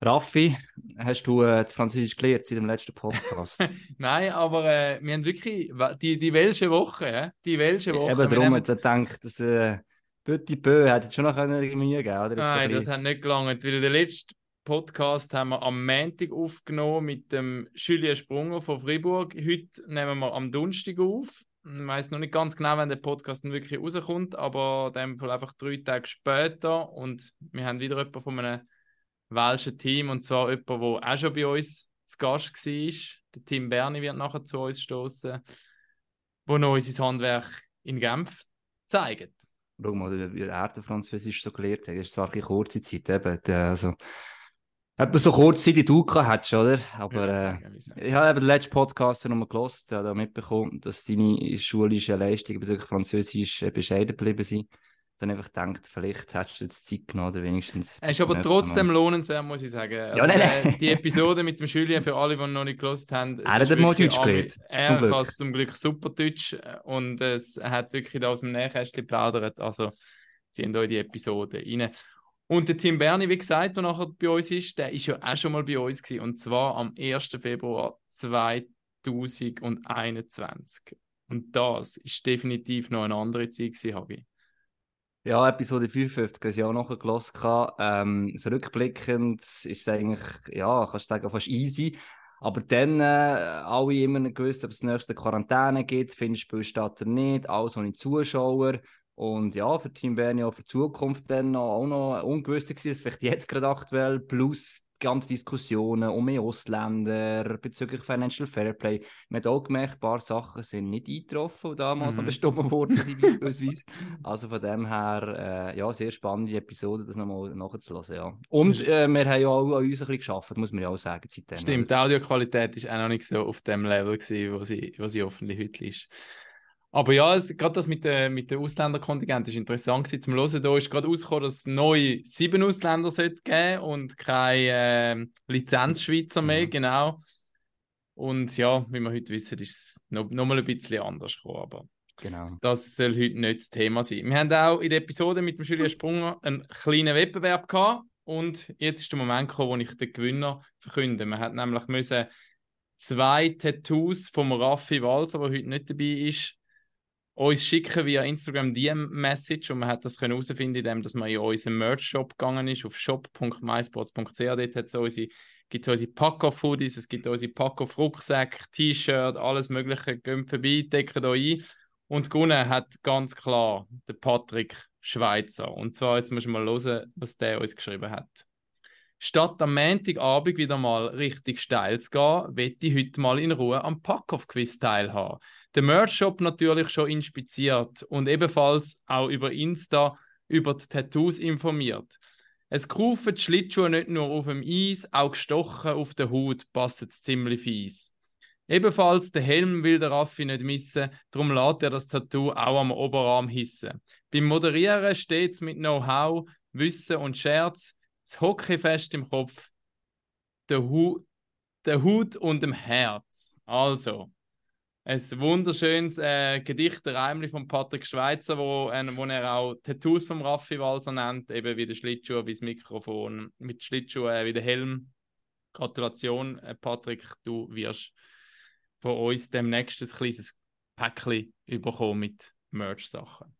Raffi, hast du äh, Französisch gelernt seit dem letzten Podcast? Nein, aber äh, wir haben wirklich die, die welche Woche, äh, die welche Woche. Eben darum, jetzt gedacht, dass äh, Petit Peu hätte schon noch Mühe geben oder? Nein, das hat nicht gelangt, weil der letzte Podcast haben wir am Montag aufgenommen mit dem Julien Sprunger von Fribourg. Heute nehmen wir am Donnerstag auf. Ich weiß noch nicht ganz genau, wenn der Podcast dann wirklich rauskommt, aber in dem Fall einfach drei Tage später und wir haben wieder jemanden von einem welschen Team und zwar jemand, der auch schon bei uns zu Gast war. Der Tim Berni wird nachher zu uns stoßen, wo noch unser Handwerk in Genf zeigt. Schau mal, wie er den Französisch so gelernt hat. Das ist zwar eine kurze Zeit, eben, also, Etwa so kurz Zeit, die du hast, oder? Aber ja, äh, ich habe den letzten Podcast noch mal gelost, habe mitbekommen, dass deine schulische Leistungen bezüglich Französisch bescheiden geblieben sind dann einfach gedacht, vielleicht hättest du jetzt Zeit genommen oder wenigstens. Es ist aber trotzdem lohnenswert, muss ich sagen. Also, ja, nein, nein. Die Episode mit dem Julien, für alle, die noch nicht gelost haben. Er hat mal Deutsch gelernt. Er kann zum Glück super Deutsch äh, und es hat wirklich da aus dem Nähkästchen geplaudert. Also ziehen euch die Episode rein. Und der Tim Berni, wie gesagt, der nachher bei uns ist, der ist ja auch schon mal bei uns gewesen, und zwar am 1. Februar 2021. Und das ist definitiv noch eine andere Zeit gewesen, habe ich. Ja, Episode 55 habe ich auch noch gehört. Ähm, so rückblickend ist es eigentlich, ja, kannst du sagen, fast easy. Aber dann äh, alle immer nicht gewusst, ob es nächste Quarantäne gibt, findet Spiel statt oder nicht, alles ohne Zuschauer. Und ja, für Team Bern ja für die Zukunft dann auch noch ungewiss gewesen, vielleicht jetzt gerade aktuell, plus ganze Diskussionen um mehr Ausländer bezüglich Financial Fairplay. Man hat auch gemerkt, ein paar Sachen sind nicht eingetroffen, die damals mhm. bestimmt worden sind, beispielsweise. Also von dem her, äh, ja, sehr spannende Episode, das nochmal nachzulassen, ja. Und äh, wir haben ja auch an uns ein bisschen geschafft, muss man ja auch sagen. Seitdem. Stimmt, die Audioqualität ist auch noch nicht so auf dem Level gewesen, wo sie, wo sie hoffentlich heute ist. Aber ja, gerade das mit dem mit der Ausländerkontingent ist interessant gewesen, zum Hören. Da ist gerade rausgekommen, dass es neu sieben Ausländer sollte geben und keine äh, Lizenzschweizer mehr, mhm. genau. Und ja, wie wir heute wissen, ist es noch, noch mal ein bisschen anders gekommen, aber genau. das soll heute nicht das Thema sein. Wir haben auch in der Episode mit dem Julian Sprunger einen kleinen Wettbewerb gehabt und jetzt ist der Moment gekommen, wo ich den Gewinner verkünde. Man hat nämlich müssen zwei Tattoos vom Raffi Walser, der heute nicht dabei ist, uns schicken via Instagram DM-Message und man hat das herausfinden, indem dass man in unseren Merch-Shop gegangen ist, auf shop.mysports.ch. Dort hat es unsere, gibt es unsere Pack-Off-Hoodies, es gibt unsere Pack-Off-Rucksäcke, T-Shirt, alles Mögliche. Geht vorbei, deckt euch ein. Und gewonnen hat ganz klar der Patrick Schweizer. Und zwar, jetzt müssen wir mal hören, was der uns geschrieben hat. Statt am Montagabend wieder mal richtig steil zu gehen, wette ich heute mal in Ruhe am Pack-Off-Quiz teilhaben. Der Merch-Shop natürlich schon inspiziert und ebenfalls auch über Insta über die Tattoos informiert. Es kaufen die Schlittschuhe nicht nur auf dem Eis, auch gestochen auf der Haut passt es ziemlich fies. Ebenfalls der Helm will der Raffi nicht missen, darum lässt er das Tattoo auch am Oberarm hissen. Beim Moderieren steht es mit Know-how, Wissen und Scherz das Hockeyfest im Kopf, der, Hu der Hut und dem Herz. Also, ein wunderschönes äh, Gedicht, der Reimli von Patrick Schweizer, wo, äh, wo er auch Tattoos vom Raffi Walser nennt, eben wie der Schlittschuh, wie das Mikrofon, mit Schlittschuh, äh, wie der Helm. Gratulation, äh, Patrick, du wirst von uns demnächst ein kleines Päckchen bekommen mit Merch-Sachen.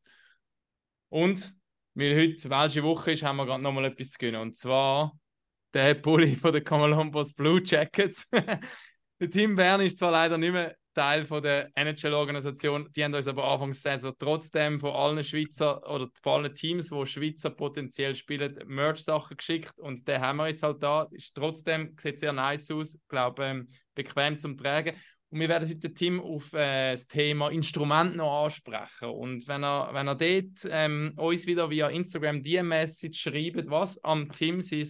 Und weil heute Welsche Woche ist, haben wir gerade nochmal etwas zu gewinnen. Und zwar der Pulli von den Columbus Blue Jackets. der Team Bern ist zwar leider nicht mehr Teil von der NHL-Organisation, die haben uns aber Anfang der Saison trotzdem von allen Schweizer oder von allen Teams, wo Schweizer potenziell spielen, Merch-Sachen geschickt und den haben wir jetzt halt da. Ist trotzdem, sieht sehr nice aus, glaube, ähm, bequem zum Tragen. Und wir werden heute Tim auf äh, das Thema Instrument noch ansprechen. Und wenn er, wenn er dort ähm, uns wieder via Instagram die Message schreibt, was am Tim sein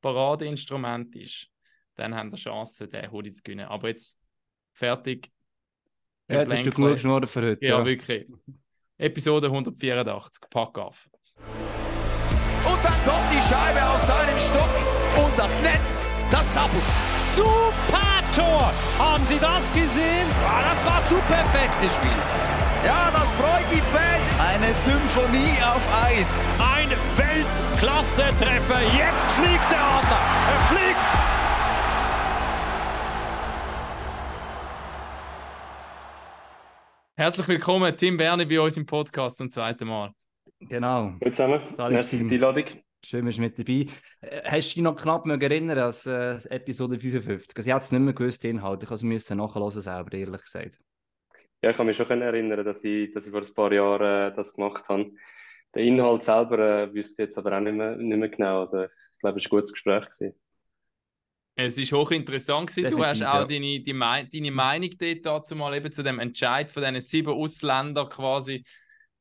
Paradeinstrument ist, dann haben wir Chance, den Hoodie zu gewinnen. Aber jetzt fertig. Ja, das ist der genug geschnurrt für heute. Ja, ja, wirklich. Episode 184, pack auf. Und dann kommt die Scheibe auf seinen Stock und das Netz, das zappelt. Super Tor. Haben Sie das gesehen? Ah, das war zu perfekt gespielt. Ja, das freut die Fans. Eine Symphonie auf Eis. Ein Weltklasse-Treffer. Jetzt fliegt der Adler. Er fliegt. Herzlich willkommen, Tim Berni, bei uns im Podcast zum zweiten Mal. Genau. Hallo zusammen. Merci für die Einladung. Schön, dass du mit dabei Äh, Hast du dich noch knapp erinnern an äh, Episode 55? Also ich hätte es nicht mehr gewusst, den Inhalt. Ich musste es nachhören selber, ehrlich gesagt. Ja, ich kann mich schon erinnern, dass ich, dass ich vor ein paar Jahren äh, das gemacht habe. Den Inhalt selber äh, wüsste ich jetzt aber auch nicht mehr, nicht mehr genau. Also ich glaube, es war ein gutes Gespräch. Gewesen. Es war hochinteressant. Gewesen. Du hast auch ja. deine, die deine Meinung dort dazu mal eben zu dem Entscheid von diesen sieben Ausländern quasi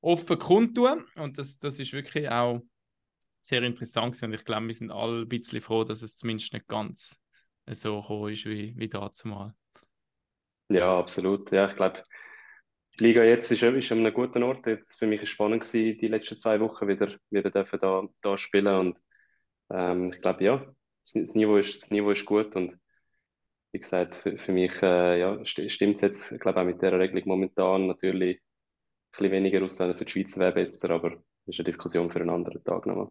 offen kundtun. Und das, das ist wirklich auch sehr interessant gewesen. Und ich glaube, wir sind alle ein bisschen froh, dass es zumindest nicht ganz so gekommen ist wie, wie dazu. Ja, absolut. Ja, ich glaube, die Liga jetzt ist, ist an einem guten Ort. Jetzt für mich war es spannend gewesen, die letzten zwei Wochen wieder, wieder dürfen da, da spielen. Und ähm, ich glaube, ja, das, das, Niveau ist, das Niveau ist gut. Und wie gesagt, für, für mich äh, ja, st stimmt es jetzt, ich glaube auch mit der Regelung momentan natürlich ein bisschen weniger Ausländer für die Schweiz wäre besser, aber das ist eine Diskussion für einen anderen Tag nochmal.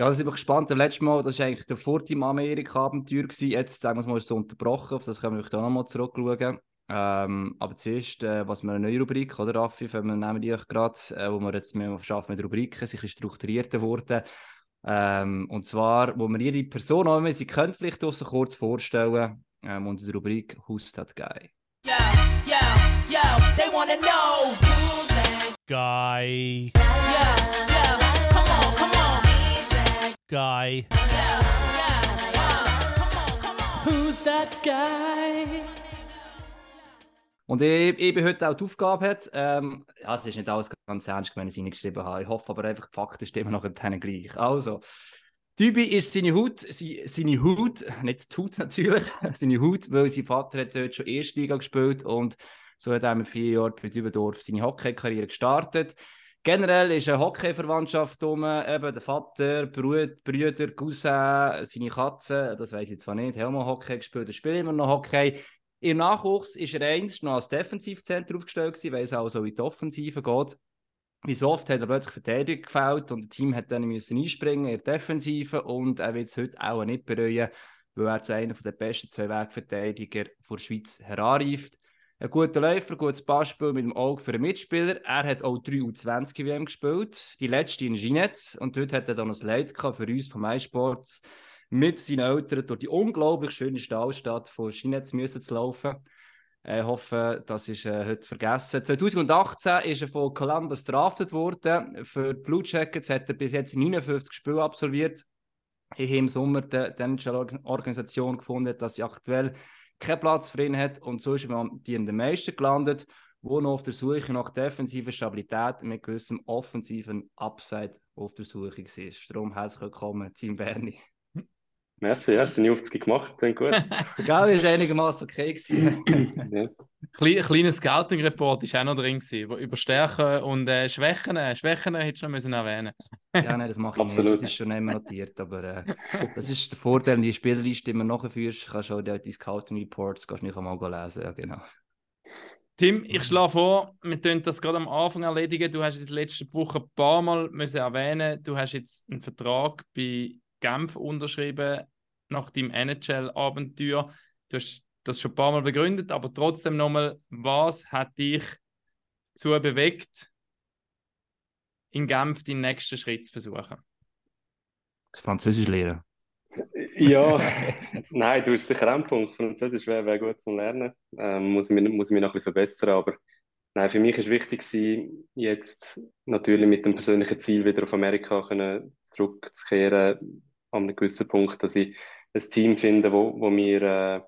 Ja, da sind wir gespannt. Das letzte Mal, das war eigentlich der Vorteam Amerika-Abenteuer. gewesen. Jetzt, sagen wir es mal, ist es unterbrochen. Auf das können wir dann nochmal zurückschauen. Ähm, aber zuerst, äh, was wir eine neue Rubrik, oder Raffi, wir nehmen die euch gerade, äh, wo wir jetzt mehr schaffen mit Rubriken, sich ein bisschen strukturierter wurden. Ähm, und zwar, wo wir jede Person, auch wenn sie kennt, vielleicht auch so kurz vorstellen. Ähm, unter der Rubrik Who's That Guy? Yo, yo, yo, they wanna know who's that Guy, Yo, guy. Who's that guy? Und ich, ich bin heute auch die Aufgabe hat, ähm, ja, es ist nicht alles ganz ernst, wenn ich es reingeschrieben habe. Ich hoffe aber einfach, die Fakten stimmen nachher denen gleich. Also, Typi ist seine Haut, seine Haut, nicht die Haut natürlich, seine Haut, weil sein Vater hat dort schon Erstliga gespielt und so hat er mit vier Jahren bei Dübendorf seine Hockeykarriere gestartet. Generell ist eine Hockeyverwandtschaft um, eben der Vater, Brüder, Brüder, Cousin, seine Katze, das weiß ich zwar nicht, haben mal Hockey gespielt, er spielt immer noch Hockey. Im Nachwuchs ist er einst noch als Defensivcenter aufgestellt gewesen, weil es auch so in die Offensive geht. Wie so oft hat er plötzlich Verteidigung gefällt und das Team hat dann müssen einspringen in der Defensive und er wird es heute auch nicht bereuen, weil er zu einer der besten Zwei-Weg-Verteidiger der Schweiz heranreift. Ein guter Läufer, ein gutes Passspiel mit dem Auge für einen Mitspieler. Er hat auch 3 U20 WM gespielt, die letzte in Ginetz und dort hat er dann ein Leid für uns vom iSports mit seinen Eltern durch die unglaublich schöne Stahlstadt von Ginetz müssen zu laufen. Ich hoffe, das ist äh, heute vergessen. 2018 ist er von Columbus draftet worden. Für die Blue Jackets hat er bis jetzt 59 Spiele absolviert. Ich habe im Sommer die Organisation gefunden, dass sie aktuell keinen Platz für ihn hat und so ist am die in den meisten gelandet, wo noch auf der Suche nach defensiver Stabilität mit gewissem offensiven Upside auf der Suche war. Darum herzlich willkommen, Team Berni. Merci, ja, hast du die 50 gemacht, klingt gut. Es war einigermaßen okay. gewesen. ja. Klein, kleiner Scouting-Report war auch noch drin, gewesen, über- Stärken und äh, Schwächen. Schwächen hättest du noch müssen erwähnen Ja, nein, das mache ich Absolut. nicht. Das ist schon immer notiert. Aber äh, das ist der Vorteil, wenn du die Spielerliste immer nachführst, kannst du auch die, die Scouting Reports kannst du nicht einmal lesen. Ja, genau. Tim, ich schlage vor, wir tun das gerade am Anfang erledigen. Du hast in den letzten Wochen ein paar Mal müssen erwähnen, du hast jetzt einen Vertrag bei Genf unterschrieben nach deinem NHL-Abenteuer. Du hast das schon ein paar Mal begründet, aber trotzdem nochmal, was hat dich dazu bewegt, in Genf den nächsten Schritt zu versuchen? Das Französisch lernen. Ja, nein, du hast sicher einen Punkt. Französisch wäre wär gut zum Lernen. Ähm, muss, ich mich, muss ich mich noch ein bisschen verbessern. Aber nein, für mich ist wichtig, gewesen, jetzt natürlich mit dem persönlichen Ziel wieder auf Amerika können zurückzukehren, an einem gewissen Punkt, dass ich ein Team finde, wo, wo mir äh,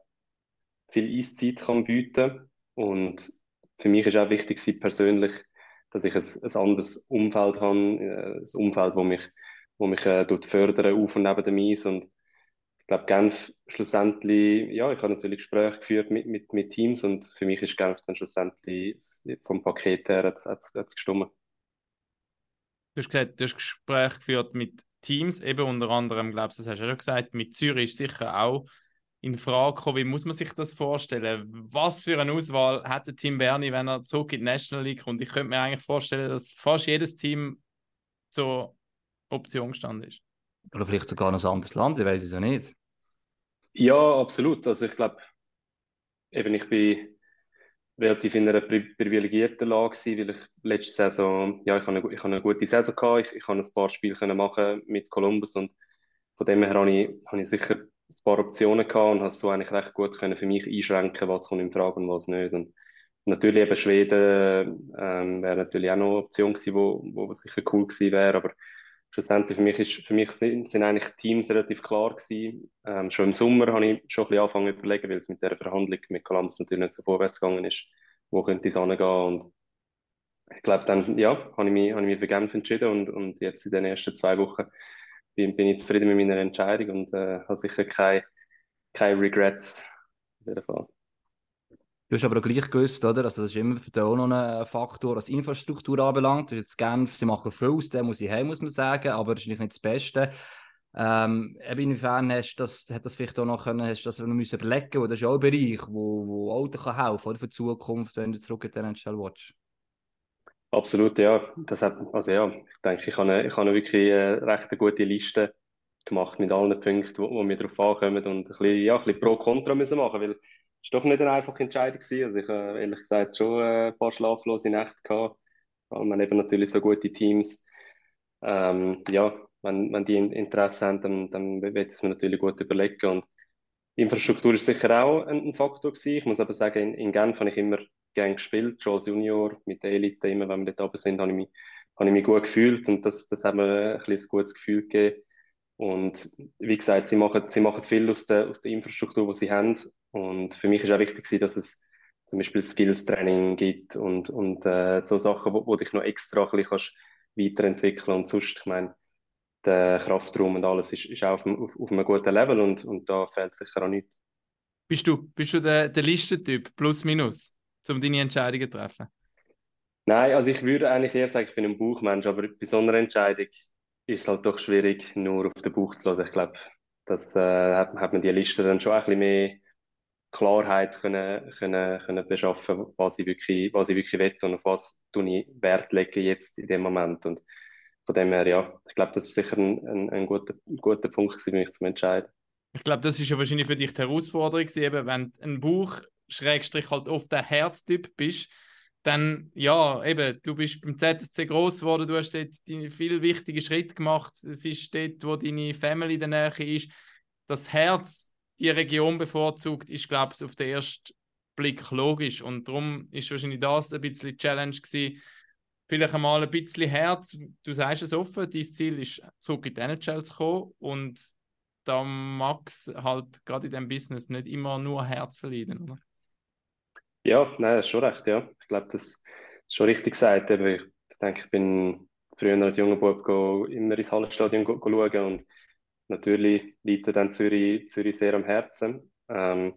viel Eiszeit kann bieten Und für mich ist auch wichtig, gewesen, persönlich, dass ich ein, ein anderes Umfeld habe, äh, ein Umfeld, wo mich, wo mich äh, fördern, auf und neben dem Eis. Und ich glaube, Genf schlussendlich, ja, ich habe natürlich Gespräche geführt mit, mit, mit Teams und für mich ist Genf dann schlussendlich vom Paket her hat's, hat's, hat's gestimmt. Du hast gesagt, du hast Gespräche geführt mit Teams, eben unter anderem, glaubst du, das hast du ja schon gesagt, mit Zürich ist sicher auch in Frage kommen. Wie muss man sich das vorstellen? Was für eine Auswahl hat der Team Berni, wenn er zurück in die National League kommt? Ich könnte mir eigentlich vorstellen, dass fast jedes Team zur Option gestanden ist. Oder vielleicht sogar noch ein anderes Land, ich weiß es ja nicht. Ja, absolut. Also ich glaube, eben ich bin relativ in einer pri privilegierten Lage gewesen, weil ich letzte Saison, ja, ich habe eine, ich habe eine gute Saison gehabt, ich, ich habe ein paar Spiele können machen mit Columbus und von dem her habe ich, habe ich sicher ein paar Optionen gehabt und habe so eigentlich recht gut können für mich einschränken, was kommt in Frage und was nicht. Und natürlich eben Schweden ähm, wäre natürlich auch noch eine Option gewesen, wo sicher cool gewesen wäre, aber schlussendlich für mich, ist, für mich sind, sind eigentlich Teams relativ klar gewesen. Ähm, schon im Sommer habe ich schon ein bisschen angefangen zu überlegen, weil es mit der Verhandlung mit Columbus natürlich nicht so vorwärts gegangen ist, wo könnte ich hingehen und ich glaube dann, ja, habe ich mich, habe ich mich für Genf entschieden und, und jetzt in den ersten zwei Wochen bin, bin ich zufrieden mit meiner Entscheidung und äh, habe sicher keine, keine Regrets auf jeden Fall. Du hast aber auch gleich gewusst, oder? Also, das ist immer für dich auch noch ein Faktor, was Infrastruktur anbelangt. Das ist jetzt Genf, sie machen viel aus dem, muss ich heim, muss man sagen, aber das ist nicht das Beste. Ähm, inwiefern hast das, hat das vielleicht auch noch können, hast das noch müssen überlegen, das ist auch ein Bereich, wo, wo auch kann helfen oder für die Zukunft, wenn du zurück in den NHL willst. Absolut, ja. Das hat, also ja, ich denke, ich habe, ich habe wirklich eine recht gute Liste gemacht mit allen Punkten, wo, wo wir darauf ankommen und ein bisschen, ja, ein bisschen Pro-Kontra müssen machen, weil war doch nicht eine einfache Entscheidung gewesen. Also ich habe ehrlich gesagt schon äh, ein paar schlaflose Nächte gehabt, weil man eben natürlich so gute Teams, ähm, ja, wenn, wenn die Interesse haben, dann, dann wird es mir natürlich gut überlegen und Infrastruktur ist sicher auch ein, ein Faktor gewesen. Ich muss aber sagen, in, in Genf habe ich immer gerne gespielt, schon als Junior, mit der Elite, immer wenn wir dort oben sind, habe ich mich, habe ich mich gut gefühlt und das, das hat mir ein, ein gutes Gefühl gegeben. Und wie gesagt, sie machen, sie machen viel aus der, aus der Infrastruktur, die sie haben. Und für mich ist auch wichtig, dass es zum Beispiel Skills-Training gibt und, und äh, so Sachen, wo, wo dich noch extra ein bisschen kannst weiterentwickeln Und sonst, ich meine, der Kraftraum und alles ist, ist auch auf, auf, auf einem guten Level und, und da fehlt sicher auch nichts. Bist du, bist du der, der Listentyp, plus minus, um deine Entscheidungen zu treffen? Nein, also ich würde eigentlich eher sagen, ich bin ein Buchmensch, aber bei so einer Entscheidung ist es halt doch schwierig, nur auf den Buch zu lassen. Ich glaube, das äh, hat, hat man die Liste dann schon ein bisschen mehr Klarheit können, können, können beschaffen, was ich wirklich, was ich wirklich will und auf was ich Wert lege jetzt in dem Moment. Und von dem her, ja, ich glaube, das ist sicher ein, ein, ein guter, guter Punkt für mich zu entscheiden. Ich glaube, das ist ja wahrscheinlich für dich die Herausforderung, eben, wenn du ein Buch Schrägstrich halt oft der Herztyp bist, dann, ja, eben, du bist beim ZSC groß geworden, du hast dort viele wichtige Schritte gemacht, es ist dort, wo deine Family in der Nähe ist. Das Herz, die Region bevorzugt, ist, glaube ich, auf den ersten Blick logisch. Und darum ist wahrscheinlich das ein bisschen Challenge gewesen. Vielleicht einmal ein bisschen Herz. Du sagst es offen, dein Ziel ist, zurück in die NHL zu kommen. Und da mag es halt gerade in diesem Business nicht immer nur Herz verlieren, oder? Ja, nein, das ist schon recht, ja. Ich glaube, das ist schon richtig gesagt. Ich denke, ich bin früher als junger Bub immer ins Hallenstadion schauen und natürlich liegt dann Zürich, Zürich sehr am Herzen. Ähm,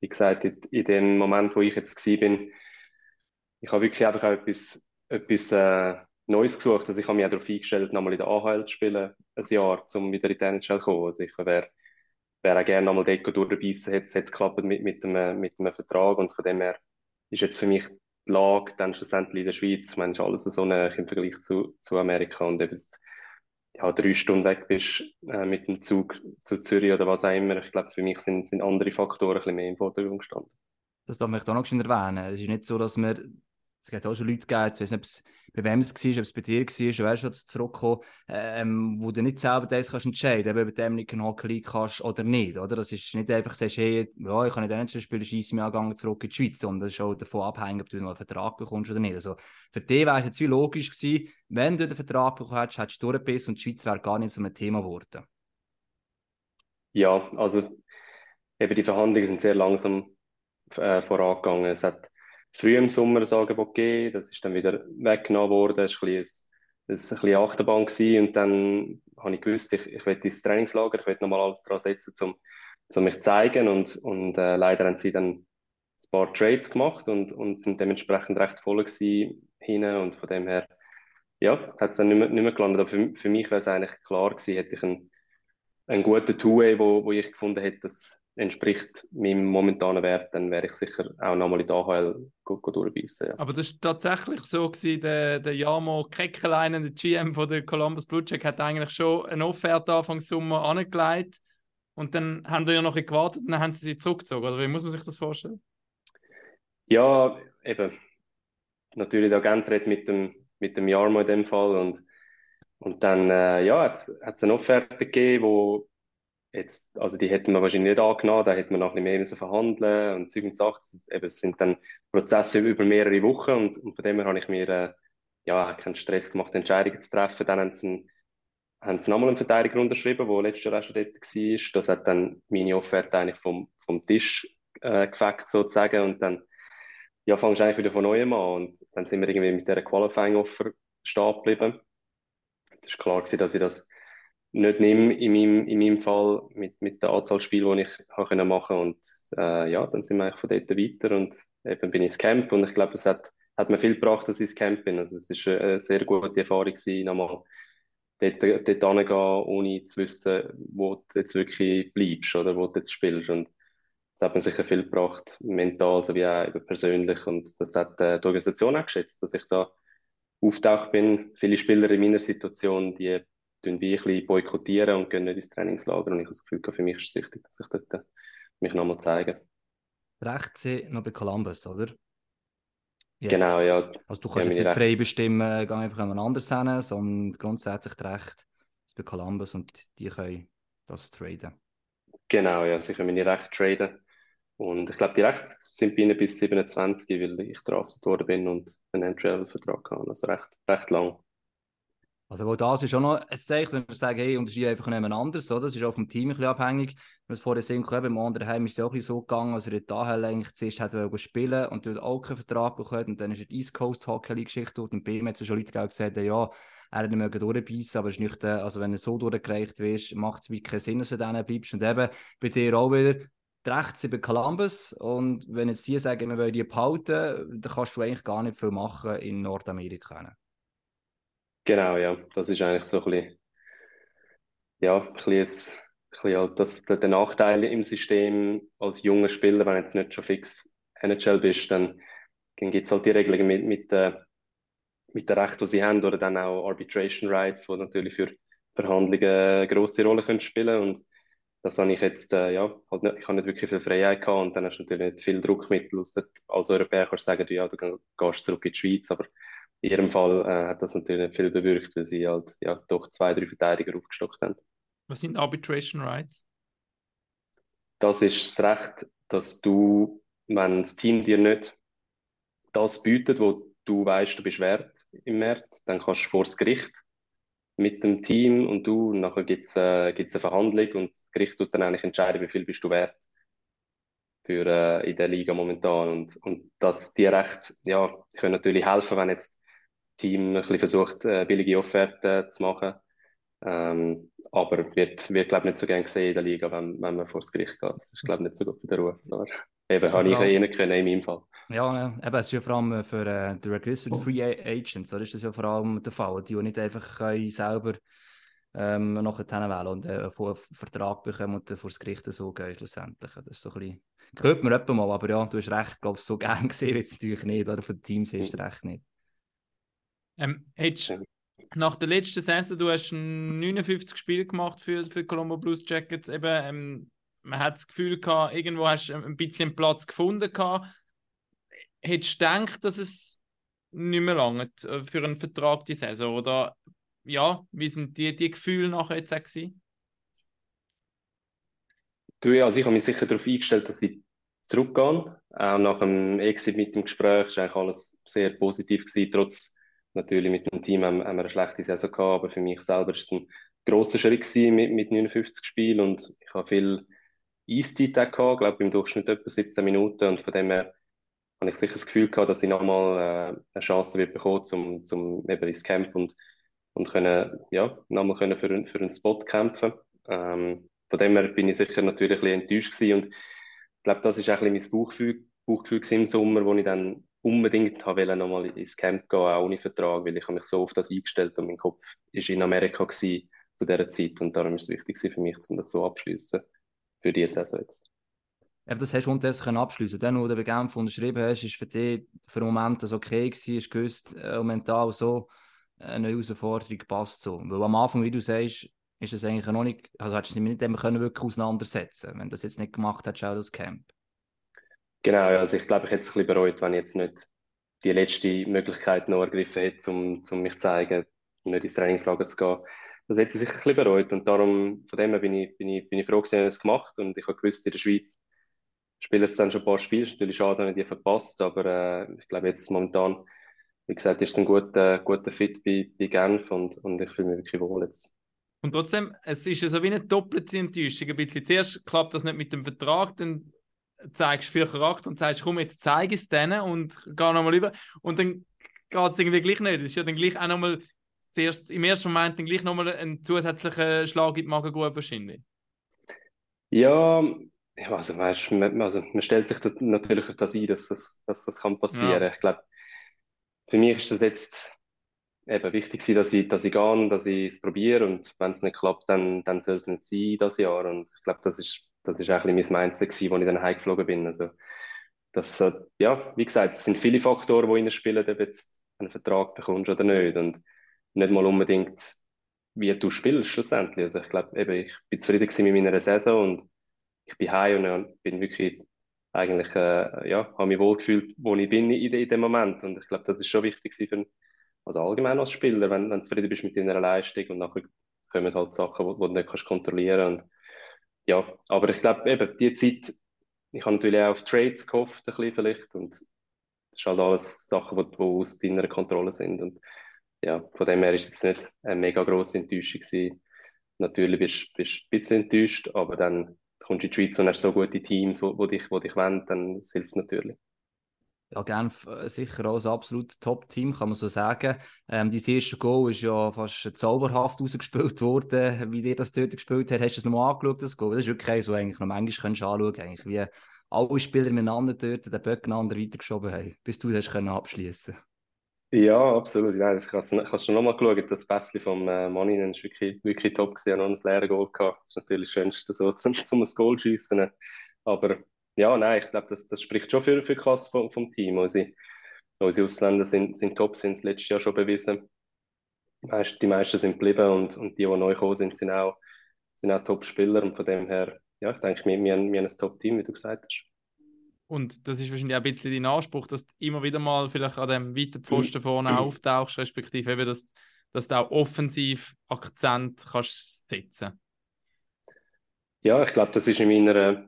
wie gesagt, in, in, dem Moment, wo ich jetzt war, bin, ich habe wirklich einfach auch etwas, etwas äh, Neues gesucht. Also ich habe mich auch darauf eingestellt, nochmal in der AHL zu spielen, ein Jahr, um wieder in die NHL zu kommen. Also ich wäre wär auch gerne nochmal dort durchbeissen, hätte es geklappt mit, mit, einem, mit einem Vertrag und von dem her ist jetzt für mich die Lage dann schlussendlich in der Schweiz, meine, ist alles so nah im Vergleich zu, zu Amerika und eben ja, drei Stunden weg bist äh, mit dem Zug zu Zürich oder was auch immer. Ich glaube, für mich sind, sind andere Faktoren ein bisschen mehr im Vordergrund gestanden. Das darf ich auch noch erwähnen. Es ist nicht so, dass wir es gibt auch schon Leute gegeben, ich weiß nicht, ob es bei wem es war, ob es bei dir war, wer schon zurückgekommen, ähm, wo du nicht selber das kannst entscheiden, ob du dem nicht Hockey League kannst oder nicht, oder? Das ist nicht einfach, sagst, hey, ja, ich kann nicht spielen, schieße mich angegangen zurück in die Schweiz, sondern das ist auch davon abhängig, ob du noch einen Vertrag bekommst oder nicht. Also für dich wäre es jetzt wie logisch gewesen, wenn du den Vertrag bekommen hättest, hättest du durchgebissen und die Schweiz wäre gar nicht so ein Thema geworden. Ja, also eben die Verhandlungen sind sehr langsam äh, vorangegangen. Es hat früh im Sommer ein Angebot gegeben, das ist dann wieder weggenommen worden, das war ein bisschen, ein Achterbahn gewesen. und dann habe ich gewusst, ich, ich will ins Trainingslager, ich will nochmal alles dran setzen, um, um mich zu zeigen. Und, und äh, leider haben sie dann ein paar Trades gemacht und, und sind dementsprechend recht voll gewesen und von dem her ja, hat es dann nicht mehr, nicht mehr gelandet, aber für, für mich wäre es eigentlich klar gewesen, hätte ich einen, einen guten Two-Way, wo, wo ich gefunden hätte, dass entspricht meinem momentanen Wert, dann wäre ich sicher auch nochmal in der AHL durchbeissen. Ja. Aber das war tatsächlich so, gewesen, der, der Jamo Keckeleinen, der GM von der Columbus Blue Jack, hat eigentlich schon eine Offerte Anfang Sommer angelegt und dann haben die ja noch gewartet und dann haben sie sie zurückgezogen, oder wie muss man sich das vorstellen? Ja, eben. Natürlich, der Agent redet mit dem, mit dem Jarmo in dem Fall und, und dann äh, ja, hat es eine Offerte gegeben, wo jetzt, also die hätten wir wahrscheinlich nicht angenommen, da hätten wir noch ein bisschen mehr verhandeln und Zeug und Sachen. Es sind dann Prozesse über mehrere Wochen und, und von dem her habe ich mir äh, ja, keinen Stress gemacht, Entscheidungen zu treffen. Dann haben sie, haben sie nochmal einen Verteidiger unterschrieben, der letztes Jahr auch schon dort war. Das hat dann meine Offerte eigentlich vom, vom Tisch äh, gefackt sozusagen und dann ja, fangst du eigentlich wieder von neuem an und dann sind wir irgendwie mit dieser Qualifying-Offer stehen geblieben. Es war klar dass ich das nicht nehme in meinem, in meinem Fall mit, mit der Anzahl Spiele, die ich machen und äh, ja, dann sind wir eigentlich von dort weiter und eben bin ich ins Camp und ich glaube, es hat, hat mir viel gebracht, dass ich ins Camp bin. Also es ist eine sehr gute Erfahrung nochmal dort, dort hingehen, ohne zu wissen, wo du jetzt wirklich bleibst oder wo du jetzt spielst und das hat mir sicher viel gebracht, mental sowie auch persönlich und das hat äh, die Organisation auch geschätzt, dass ich da auftaucht bin. Viele Spieler in meiner Situation, die tun wie ein bisschen boykottieren und gehen nicht ins Trainingslager. Und ich habe das Gefühl, für mich ist es wichtig, dass ich dort äh, mich nochmal zeige. Recht sie noch bei Columbus, oder? Jetzt. Genau, ja. Also du kannst Ja, jetzt nicht frei bestimmen, geh einfach jemand anders hin, sondern grundsätzlich das Recht ist bei Columbus und die können das traden. Genau, ja. Sie können meine Rechte traden. Und ich glaube, die Rechte sind bei ihnen bis 27, weil ich drafted worden bin und einen Entry-Level-Vertrag habe. Also recht, recht lang. Also das ist auch noch ein Zeichen, wenn wir sagen, hey, unterschreibe einfach jemand anders, oder? Das ist auch vom Team ein bisschen abhängig. Haben es vorher gesehen, beim anderen Heim ist es auch so gegangen, also er daher eigentlich zuerst hat er spielen und dort auch keinen Vertrag bekommen und dann ist die East Coast Hockey Geschichte und bei ihm hat schon Leute gesagt ja, er hätte mögen durchbeissen, aber ist nicht, also wenn er so durchgereicht wird, macht es wie keinen Sinn, dass du dann bleibst und eben bei dir auch wieder, die Rechte sind bei Columbus und wenn jetzt die sagen, wir wollen die behalten, dann kannst du eigentlich gar nicht viel machen in Nordamerika. Genau, ja. Das ist eigentlich so ein bisschen, ja, ein bisschen, ein bisschen halt das, der, der Nachteil im System als junger Spieler, wenn du jetzt nicht schon fix NHL bist, dann, dann gibt es halt die Regelungen mit, mit, äh, mit den Rechten, die sie haben, oder dann auch Arbitration Rights, die natürlich für Verhandlungen eine grosse Rolle können spielen und das habe ich jetzt, äh, ja, halt nicht, ich habe nicht wirklich viel Freiheit gehabt und dann hast du natürlich nicht viel Druckmittel. Als Europäer kannst du sagen, ja, du gehst zurück in die Schweiz, aber in ihrem Fall äh, hat das natürlich viel bewirkt, weil sie halt ja, doch zwei, drei Verteidiger aufgestockt haben. Was sind Arbitration Rights? Das ist das Recht, dass du, wenn das Team dir nicht das bietet, wo du weißt, du bist wert im März, dann kannst du vor das Gericht mit dem Team und du, und nachher gibt es äh, gibt's eine Verhandlung und das Gericht tut dann eigentlich entscheiden, wie viel bist du wert für, äh, in der Liga momentan. Und, und dass die Rechte, ja, können natürlich helfen, wenn jetzt Team ein bisschen versucht, äh, billige Offerten zu machen. Ähm, aber wird, wird glaube ich, nicht so gern gesehen in der Liga, wenn, wenn man vor das Gericht geht. Das ist, glaube ich, nicht so gut für den Ruf. Aber eben, habe ich eh nicht können in meinem Fall. Ja, ja, eben, es ist ja vor allem für äh, die Registered Free A- Agents, oder ist das ja vor allem der Fall, die, nicht einfach können selber ähm, nachher wählen und äh, einen Ver- Vertrag bekommen und dann vor das Gericht so gehen schlussendlich. Das ist so ein bisschen, hört man mal, aber ja, du hast recht, glaube so gern gesehen wird es natürlich nicht, oder für die Teams ist es recht nicht. Ähm, hättest, nach der letzten Saison, du hast ein 59 Spiele gemacht für, für Colombo Blues Jackets, eben, ähm, man hat das Gefühl gehabt, irgendwo hast du ein bisschen Platz gefunden gehabt. Hättest du gedacht, dass es nicht mehr lange für einen Vertrag die Saison? Oder ja, wie sind die, die Gefühle nachher jetzt auch gewesen? Du, ja, also ich habe mich sicher darauf eingestellt, dass sie zurückgehen. Auch nach dem Exit mit dem Gespräch war eigentlich alles sehr positiv gewesen. Trotz natürlich mit dem Team haben, haben wir eine schlechte Saison gehabt, aber für mich selber ist es ein grosser Schritt mit, mit 59 Spielen und ich habe viel Eiszeit auch gehabt, glaube im Durchschnitt etwa 17 Minuten und von dem her habe ich sicher das Gefühl gehabt, dass ich nochmal äh, eine Chance wird bekommen, zum, zum eben ins Camp und, und können, ja, nochmal können für, für einen Spot kämpfen. Ähm, von dem her bin ich sicher natürlich ein bisschen enttäuscht gewesen und ich glaube, das ist auch ein bisschen mein Bauchgefühl, Bauchgefühl im Sommer, wo ich dann unbedingt habe nochmal ins Camp gehen, auch ohne Vertrag, weil ich habe mich so auf das eingestellt und mein Kopf ist in Amerika gewesen zu dieser Zeit und darum ist es wichtig für mich, um das so abschließen für diese Saison jetzt. Eben, das hast du unterdessen abschließen. Dann, wo du bei Genf unterschrieben hast, ist für dich für den Moment das okay gewesen, hast gewusst, äh, mental so eine Herausforderung passt so. Weil am Anfang, wie du sagst, ist es eigentlich noch nicht, also hättest du dich mit dem können wirklich auseinandersetzen wenn du das jetzt nicht gemacht hättest, auch das Camp. Genau, also ich glaube, ich hätte es ein bisschen bereut, wenn ich jetzt nicht die letzte Möglichkeit noch ergriffen hätte, um, um mich zu zeigen, nicht ins Trainingslager zu gehen. Das hätte ich sicher ein bisschen bereut und darum, von dem her bin ich, bin ich, bin ich froh dass ich es gemacht und ich habe gewusst, in der Schweiz spielen jetzt dann schon ein paar Spiele, ist natürlich schade, wenn ich die verpasst, aber äh, ich glaube jetzt momentan, wie gesagt, ist es ein guter, guter Fit bei, bei Genf und, und ich fühle mich wirklich wohl jetzt. Und trotzdem, es ist ja so wie eine doppelte Enttäuschung. Ein bisschen. Zuerst klappt das nicht mit dem Vertrag, dann zeigst du viel Charakter und sagst, komm, jetzt zeige ich es denen und geh nochmal über. Und dann geht es irgendwie gleich nicht. Es ist ja dann gleich auch nochmal zuerst, im ersten Moment dann gleich nochmal ein zusätzlicher Schlag in die Magengrube wahrscheinlich. Ja, also, weißt, man, also man stellt sich natürlich auf das ein, dass das, dass das kann passieren. Ja. Ich glaube, für mich ist das jetzt eben wichtig dass ich, dass ich gehe, dass ich es probiere und wenn es nicht klappt, dann, dann soll es nicht sein das Jahr. Und ich glaube, das ist, das ist auch ein bisschen mein Mindset gewesen, als ich dann heimgeflogen bin. Also, das, äh, ja, wie gesagt, es sind viele Faktoren, die reinspielen, ob du jetzt einen Vertrag bekommst oder nicht. Und nicht mal unbedingt, wie du spielst schlussendlich. Also ich glaube, eben, ich bin zufrieden mit meiner Saison und ich bin heim und äh, bin wirklich eigentlich, äh, ja, habe mich wohl gefühlt, wo ich bin in, in dem Moment. Und ich glaube, das ist schon wichtig für, also allgemein als Spieler, wenn, wenn du zufrieden bist mit deiner Leistung und nachher kommen halt Sachen, die du nicht kannst kontrollieren und ja, aber ich glaube eben, die Zeit, ich habe natürlich auch auf Trades gehofft, ein bisschen vielleicht und das ist halt alles Sachen, die, die aus deiner Kontrolle sind und ja, von dem her ist es jetzt nicht eine mega grosse Enttäuschung gewesen. Natürlich bist du ein bisschen enttäuscht, aber dann kommst du in die Schweiz und hast so gute Teams, die, dich, die dich wollen, dann das hilft natürlich. Ja, Genf äh, sicher auch ein absolutes Top-Team, kann man so sagen. Ähm, dein erste Goal ist ja fast zauberhaft rausgespielt worden, wie dir das dort gespielt hat. Hast du es nochmal angeschaut, das Goal? Das ist wirklich was eigentlich noch manchmal kannst du anschauen kannst, wie alle Spieler miteinander dort den Böck einander weitergeschoben haben, bis du das abschließen Ja, absolut. Ja, ich habe schon nochmal geschaut. Das Pässchen vom äh, Maninen ist wirklich, wirklich top gewesen. Ich habe noch ein leeres Goal gehabt. Das ist natürlich das Schönste, so zum, zum ein Goal zu schiessen. Aber ja, nein, ich glaube, das, das spricht schon für, für die Klasse vom, vom Team. Unsere, unsere Ausländer sind, sind top, sind es letztes Jahr schon bewiesen. Die meisten, die meisten sind geblieben und, und die, die neu gekommen sind, sind auch, sind auch Top-Spieler. Und von dem her, ja, ich denke, wir, wir, haben, wir haben ein Top-Team, wie du gesagt hast. Und das ist wahrscheinlich auch ein bisschen dein Anspruch, dass du immer wieder mal vielleicht an dem weiten Pfosten vorne auftauchst, respektive eben, dass, dass du auch offensiv Akzent kannst setzen. Ja, ich glaube, das ist in meiner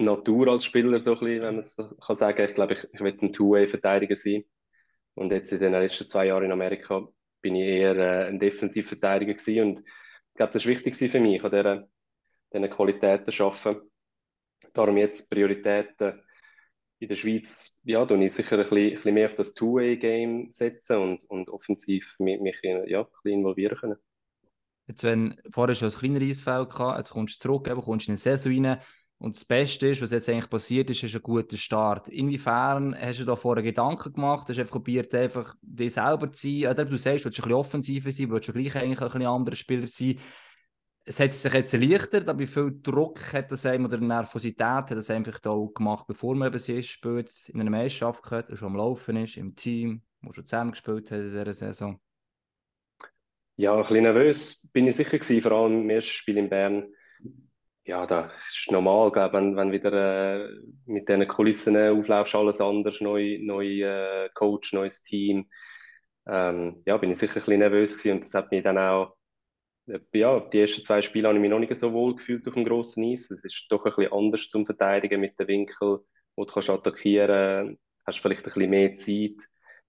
Natur als Spieler so ein bisschen, wenn man es kann sagen. Ich glaube, ich, ich will ein Two-Way-Verteidiger sein. Und jetzt in den letzten zwei Jahren in Amerika bin ich eher äh, ein Defensivverteidiger gewesen. Und ich glaube, das ist wichtig für mich, an dieser, diesen Qualitäten zu arbeiten. Darum jetzt Prioritäten in der Schweiz, ja, tue ich sicher ein bisschen, ein bisschen mehr auf das Two-Way-Game setzen und, und offensiv mich, mich ja, ein bisschen involvieren können. Jetzt, wenn vorher schon ein kleineres Eisfeld gehabt, jetzt kommst du zurück, eben, kommst in die Saison rein und das Beste ist, was jetzt eigentlich passiert ist, ist ein guter Start. Inwiefern hast du da vorher Gedanken gemacht? Hast du einfach probiert, einfach dich selber zu sein? Oder du sagst, du willst ein bisschen offensiver sein, willst du gleich eigentlich ein bisschen anderer Spieler sein. Es hat sich jetzt erleichtert, aber wie viel Druck hat das einem oder Nervosität hat das einfach da auch gemacht, bevor man eben sich spielt, in einer Meisterschaft gehört, schon am Laufen ist, im Team, wo schon zusammen gespielt hat in dieser Saison? Ja, ein bisschen nervös bin ich sicher gewesen, vor allem im ersten Spiel in Bern. Ja, da ist normal, glaub, wenn, wenn wieder äh, mit diesen Kulissen auflaufst, alles anders, neu, neu äh, Coach, neues Team. Ähm, ja, bin ich sicher ein bisschen nervös gewesen und das hat mich dann auch, äh, ja, die ersten zwei Spiele habe ich mich noch nicht so wohl gefühlt auf dem grossen Eis. Es ist doch ein bisschen anders zum Verteidigen mit dem Winkel, wo du kannst attackieren, hast vielleicht ein bisschen mehr Zeit.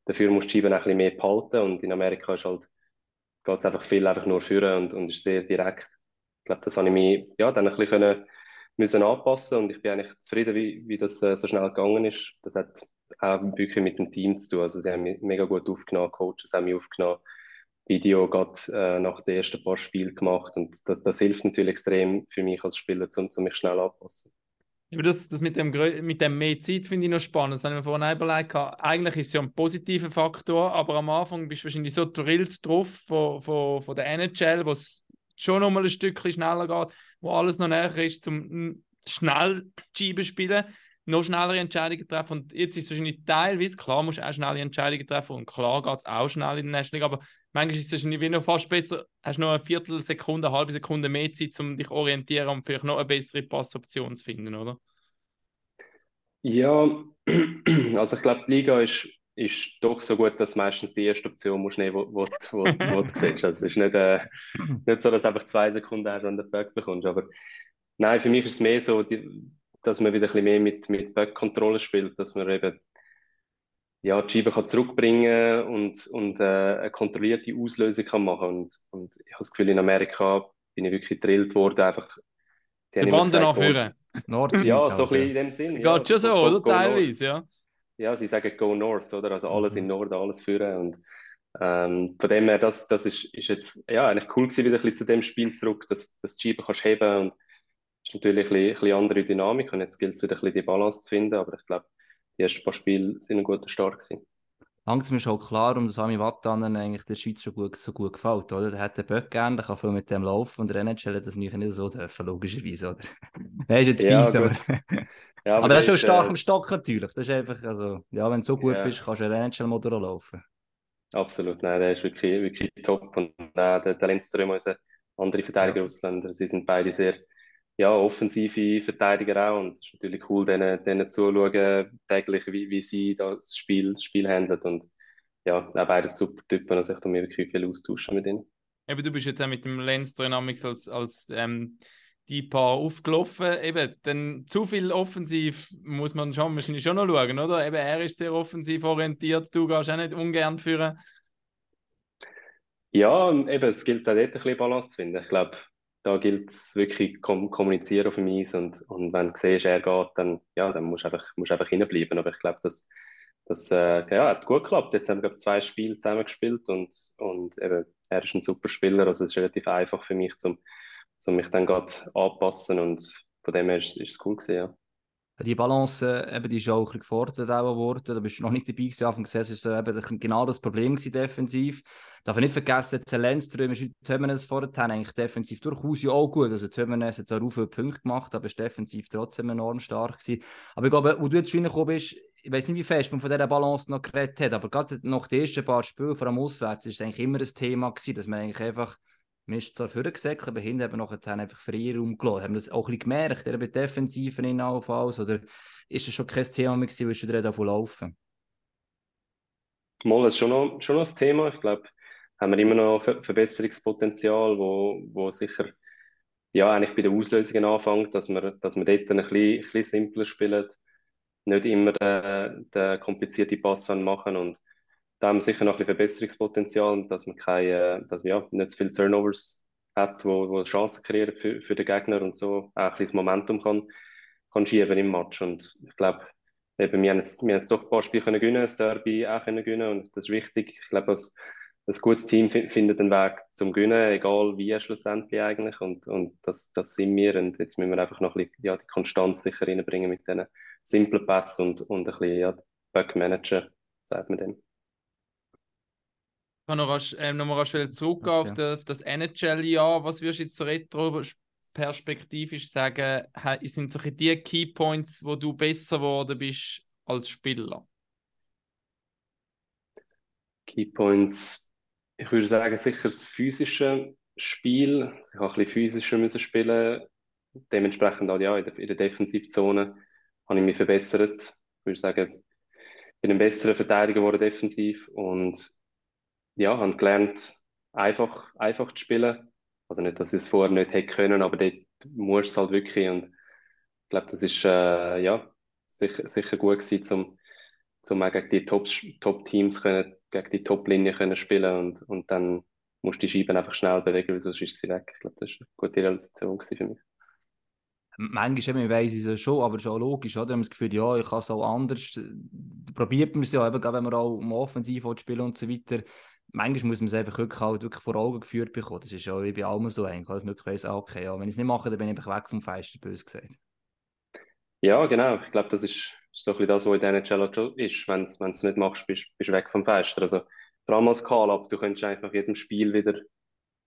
Dafür musst du die auch ein bisschen mehr behalten und in Amerika ist halt geht es einfach viel einfach nur führen und, und ist sehr direkt. Glaube, das habe ich mich ja, dann ein bisschen können, müssen anpassen und ich bin eigentlich zufrieden, wie, wie das äh, so schnell gegangen ist. Das hat auch wirklich mit dem Team zu tun. Also sie haben mich mega gut aufgenommen, Coaches haben mich aufgenommen, Video gerade äh, nach den ersten paar Spielen gemacht und das, das hilft natürlich extrem für mich als Spieler, um, um mich schnell anpassen. Aber das, das mit, dem, mit dem mehr Zeit finde ich noch spannend. Das habe ich mir vorhin überlegt. Eigentlich ist es ja ein positiver Faktor, aber am Anfang bist du wahrscheinlich so drillt drauf von, von, von der NHL, wo es schon noch mal ein Stückchen schneller geht, wo alles noch näher ist, um schnell Scheiben spielen, noch schnellere Entscheidungen treffen. Und jetzt ist es wahrscheinlich teilweise, klar musst du auch schnelle Entscheidungen treffen und klar geht es auch schnell in der National League, aber manchmal ist es wahrscheinlich wie noch fast besser, hast du noch eine Viertelsekunde, eine halbe Sekunde mehr Zeit, um dich zu orientieren und vielleicht noch eine bessere Passoption zu finden, oder? Ja, also ich glaube, die Liga ist, ist doch so gut, dass meistens die erste Option musst nehmen, wo, wo, wo, wo du siehst. Also es ist nicht, äh, nicht so, dass du einfach zwei Sekunden hast und den Bug bekommst. Aber nein, für mich ist es mehr so, die, dass man wieder ein bisschen mehr mit, mit Bug-Kontrolle spielt, dass man eben ja, die Scheibe kann zurückbringen und, und äh, eine kontrollierte Auslösung kann machen. Und, und ich habe das Gefühl, in Amerika bin ich wirklich gedrillt worden, einfach die Die Bande nachführen. Nord-Süd Ja, halt, so ein bisschen in dem Sinn. Geht ja. schon so, oder? Teilweise, ja. Ja, sie sagen Go North, oder? Also alles Mhm. in Norden, alles führen. Und ähm, von dem her, das, das ist, ist jetzt ja, eigentlich cool gewesen, wieder ein bisschen zu dem Spiel zurück, dass, dass die Scheibe kannst heben und ist natürlich ein bisschen, ein bisschen andere Dynamik und jetzt gilt es wieder ein bisschen die Balance zu finden, aber ich glaube, die ersten paar Spiele sind ein guter Start gewesen. Langsam ist auch klar, um das Sami Vatanen eigentlich der Schweiz schon gut, so gut gefällt, oder? Der hat den Böck gern, der kann viel mit dem laufen und der NHL hat das nicht so dürfen, logischerweise, oder? Der ist jetzt Ja, fies, aber... Ja, aber, er ist schon ist, stark äh, am Stock natürlich. Das ist einfach, also, ja, wenn du so gut Ja. bist, kannst du einen NHL-Motor laufen. Absolut, nein, der ist wirklich, wirklich top. Und äh, der, der Lindström, unser andere Verteidiger Ja. Ausländer, sie sind beide sehr ja, offensive Verteidiger auch. Und es ist natürlich cool, denen, denen zuzuschauen, täglich, wie, wie sie das Spiel, das Spiel handeln. Und ja, auch beides super Typen. Also ich tue mir wirklich viel austauschen mit ihnen. Eben, du bist jetzt auch mit dem Lenz Dynamics als, als ähm, die Paar aufgelaufen. Eben, dann zu viel offensiv muss man schon wahrscheinlich schon noch schauen, oder? Eben, er ist sehr offensiv orientiert, du gehst auch nicht ungern führen. Ja, eben, es gilt auch dort ein bisschen Balance zu finden. Ich glaube, da gilt es wirklich kom kommunizieren auf dem Eis und, und wenn du siehst, er geht, dann, ja, dann musst du einfach, musst einfach hinbleiben. Aber ich glaube, das, das äh, ja, hat gut geklappt. Jetzt haben wir glaub, zwei Spiele zusammen gespielt und, und eben, er ist ein super Spieler. Also es ist relativ einfach für mich, zum, zum mich dann gerade anpassen und von dem her ist, es cool gewesen, ja. Die Balance, äh, eben, die ist auch ein bisschen gefordert auch worden. Da bist du noch nicht dabei gewesen. Anfang des Saisons war eben genau das Problem gewesen, defensiv. Darf ich nicht vergessen, Zelensström ist Tömenes vorher eigentlich defensiv durchaus ja auch gut. Also Tömenes hat auch viele Punkte gemacht, aber ist defensiv trotzdem enorm stark gewesen. Aber ich glaube, wo du jetzt reingekommen bist, ich weiß nicht, wie fest man von dieser Balance noch geredet hat, aber gerade nach den ersten paar Spielen, vor allem auswärts, ist es eigentlich immer ein Thema gewesen, dass man eigentlich einfach man ist zwar vorher gesäckelt, aber hinten haben wir nachher einfach Freiraum gelassen. Haben wir das auch ein gemerkt, eben bei Defensiven in Aufhaus, oder ist das schon kein Thema mehr gewesen, weil du wieder davon laufen? Mal, das ist schon noch, schon noch ein Thema. Ich glaube, haben wir immer noch Ver Verbesserungspotenzial, wo, wo sicher ja, eigentlich bei den Auslösungen anfängt, dass wir, dass wir dort ein bisschen, ein bisschen simpler spielen, nicht immer den, den komplizierten Pass machen und da haben wir sicher noch ein bisschen Verbesserungspotenzial dass man keine, dass man ja nicht zu viele Turnovers hat, wo, wo Chancen kreieren für, für den Gegner und so auch ein bisschen das Momentum kann, kann schieben im Match und ich glaube, eben, wir haben jetzt, wir haben jetzt doch ein paar Spiele können gewinnen, das Derby auch können gewinnen und das ist wichtig. Ich glaube, als, ein gutes Team fi- findet einen Weg zum Gewinnen, egal wie schlussendlich eigentlich. Und, und das, das sind wir. Und jetzt müssen wir einfach noch ein bisschen ja, die Konstanz sicher reinbringen mit diesen simplen Pässen und, und ein bisschen ja, Bug managen, sagt man dem. Ich kann noch, ähm, noch mal zurückgehen auf, Okay. auf das NHL-Jahr. Was würdest du jetzt retro-perspektivisch sagen, sind solche die Keypoints, wo du besser geworden bist als Spieler? Keypoints, ich würde sagen, sicher das physische Spiel. Also Ich habe ein bisschen physischer müssen spielen. Dementsprechend auch ja, in der, in der Defensivzone habe ich mich verbessert. Ich würde sagen, ich bin ein besserer Verteidiger geworden defensiv und ja, habe gelernt, einfach, einfach zu spielen. Also nicht, dass ich es vorher nicht hätte können, aber dort musst du es halt wirklich. Und ich glaube, das ist äh, ja, sicher, sicher gut gewesen, zum, zum gegen die Top, Top-Teams können, gegen die Top-Linie können spielen und, und dann musst du die Scheiben einfach schnell bewegen, weil sonst ist sie weg. Ich glaube, das war eine gute Realisation für mich. Manchmal weiss ich es schon, aber auch logisch, oder? Wir haben das Gefühl, ja, ich kann es auch anders. Probiert man es ja, eben, wenn man auch um Offensiv spielen und so weiter. Manchmal muss man es einfach wirklich, halt wirklich vor Augen geführt bekommen. Das ist ja wie bei allem so eigentlich, weiss, ah, okay, ja, wenn ich es nicht mache, dann bin ich einfach weg vom Fenster, bös gesagt. Ja, genau. Ich glaube, das ist so ein bisschen das, was in auch schon ist. Wenn du es nicht machst, bist du weg vom Fenster. Also, vor allem als Call-Up, du könntest eigentlich nach jedem Spiel wieder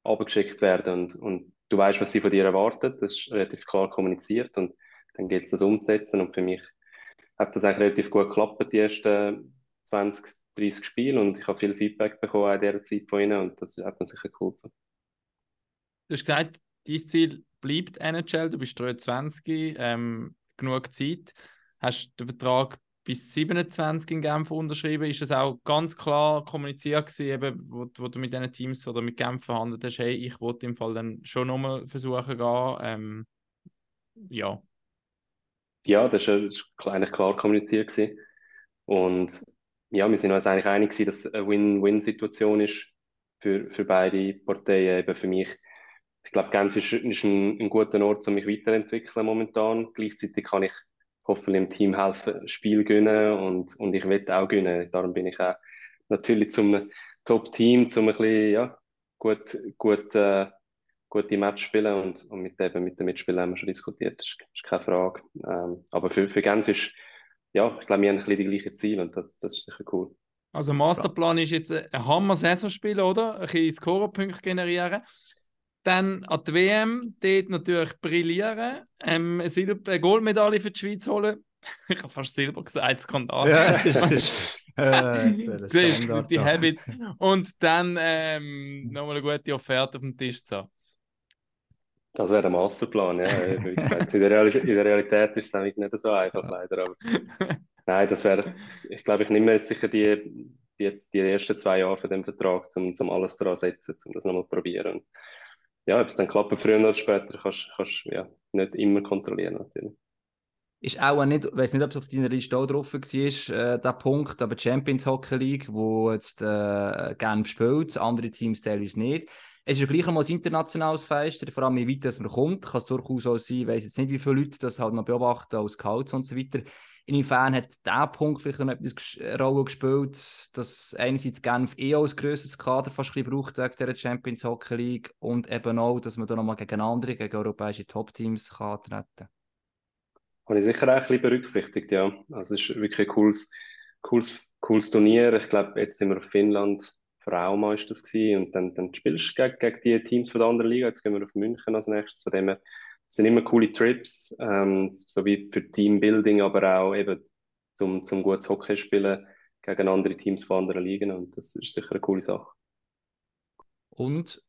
abgeschickt werden und, und du weißt, was sie von dir erwartet. Das ist relativ klar kommuniziert und dann gilt es das umzusetzen. Und für mich hat das eigentlich relativ gut geklappt, die ersten 20, 30 Spiele. Und ich habe viel Feedback bekommen in dieser Zeit von ihnen und das hat mir sicher geholfen. Du hast gesagt, dein Ziel bleibt NHL, du bist 23, ähm, genug Zeit. Hast den Vertrag bis 27 in Genf unterschrieben? Ist das auch ganz klar kommuniziert gewesen, eben, wo, wo du mit diesen Teams oder mit Genf verhandelt hast, hey, ich wollte im Fall dann schon nochmal versuchen gehen? Ähm, ja. Ja, das war eigentlich klar kommuniziert. Gewesen. Und ja, wir sind uns eigentlich einig gewesen, dass es eine Win-Win-Situation ist für, für beide Parteien. Eben für mich, ich glaube, Genf ist, ist ein, ein guter Ort, um mich weiterzuentwickeln momentan. Gleichzeitig kann ich hoffentlich im Team helfen, Spiel gewinnen und, und ich will auch gewinnen. Darum bin ich auch natürlich zum Top-Team, zum ein bisschen, ja, gut, gut, äh, gute Match spielen und, und mit, eben, mit den Mitspielern haben wir schon diskutiert, das ist, ist keine Frage. Ähm, aber für, für Genf ist, ja, ich glaube, wir haben ein bisschen die gleichen Ziele und das, das ist sicher cool. Also Masterplan ist jetzt ein Hammer-Saison spielen, oder? Ein bisschen Scorerpunkte generieren. Dann an die WM, dort natürlich brillieren, ähm, eine, Silber eine Goldmedaille für die Schweiz holen. ich habe fast Silber gesagt, Skandal. Ja, das ist äh, die, die Habits. Und dann ähm, nochmal eine gute Offerte auf dem Tisch zu haben. Das wäre der Masterplan, ja. Wie gesagt, in der, Real in der Realität ist es nämlich nicht so einfach, leider. Aber nein, das wäre, ich glaube, ich nehme jetzt sicher die, die, die ersten zwei Jahre von dem Vertrag, um zum alles daran zu setzen, um das nochmal zu probieren. Und ja, ob es dann klappt, früher oder später, kannst du ja, nicht immer kontrollieren, natürlich. Ist auch nicht, ich weiß nicht, ob es auf deiner Liste auch drauf war, äh, der Punkt, aber Champions Hockey League, wo jetzt äh, Genf spielt, andere Teams teilweise nicht. Es ist ja gleich einmal ein internationales Fest, vor allem wie weit man kommt, kann es durchaus auch sein, ich weiß jetzt nicht, wie viele Leute das halt noch beobachten, als Scouts und so weiter. Inwiefern hat dieser Punkt vielleicht noch etwas eine Rolle gespielt, dass einerseits Genf eh als grösseres Kader fast ein braucht wegen der Champions Hockey League und eben auch, dass man da nochmal gegen andere, gegen europäische Top-Teams kann Habe ich sicher auch ein bisschen berücksichtigt, ja. Also es ist wirklich ein cooles, cooles, cooles Turnier. Ich glaube, jetzt sind wir auf Finnland, Fraumeister gewesen und dann, dann spielst du gegen, gegen die Teams von der anderen Liga. Jetzt gehen wir auf München als nächstes. Von dem her, es sind immer coole Trips, ähm, sowie für Teambuilding, aber auch eben zum, zum gutes Hockey spielen gegen andere Teams von anderen Ligen und das ist sicher eine coole Sache. Und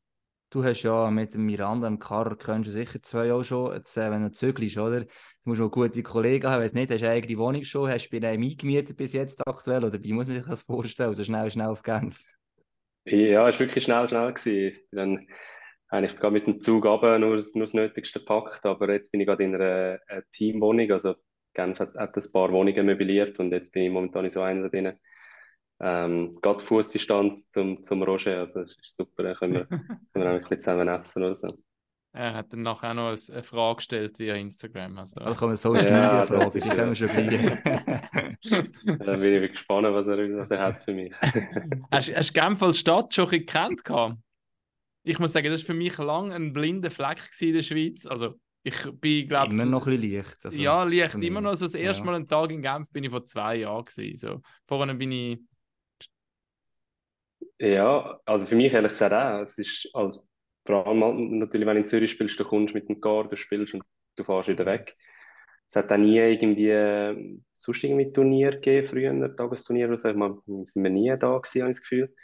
du hast ja mit Miranda im Karrer kennst du sicher zwei Jahre schon, jetzt, äh, wenn du zögerst, oder? Du musst noch gute Kollegen haben, weiß nicht, hast du eine eigene Wohnung schon, hast du bei einem eingemietet bis jetzt aktuell oder wie muss man sich das vorstellen, so schnell, schnell auf Genf? Ja, es war wirklich schnell, schnell. Gewesen. Dann eigentlich gerade mit dem Zug runter, nur, nur das Nötigste gepackt, aber jetzt bin ich gerade in einer, einer Teamwohnung, also Genf hat, hat ein paar Wohnungen möbliert und jetzt bin ich momentan in so einer drin. Ähm, gerade Fußdistanz zum, zum Roger, also das ist super, dann können wir, können wir ein bisschen zusammen essen oder so. Er hat dann nachher auch noch eine Frage gestellt via Instagram. Also. Also wir Social Ja, Media das fragen, ist die ja- können wir schon gleich. Dann bin ich gespannt, was er, was er hat für mich. Hast, hast du Genf als Stadt schon ein bisschen gekannt? gehabt? Ich muss sagen, das war für mich lange ein blinder Fleck in der Schweiz. Also ich bin, glaube Immer noch ein bisschen leicht. Also, ja, leicht immer noch. So das erste Ja. Mal einen Tag in Genf bin ich vor zwei Jahren gewesen. So. Vorher bin ich Ja, also für mich ehrlich gesagt auch. Es ist also, vor allem halt natürlich, wenn du in Zürich spielst, du kommst mit dem Car, du spielst und du fährst wieder weg. Es hat auch nie irgendwie äh, sonst irgendwie Turnier gegeben, früher, Tagesturnier oder so. Ich meine, sind wir nie da gewesen, habe ich das Gefühl.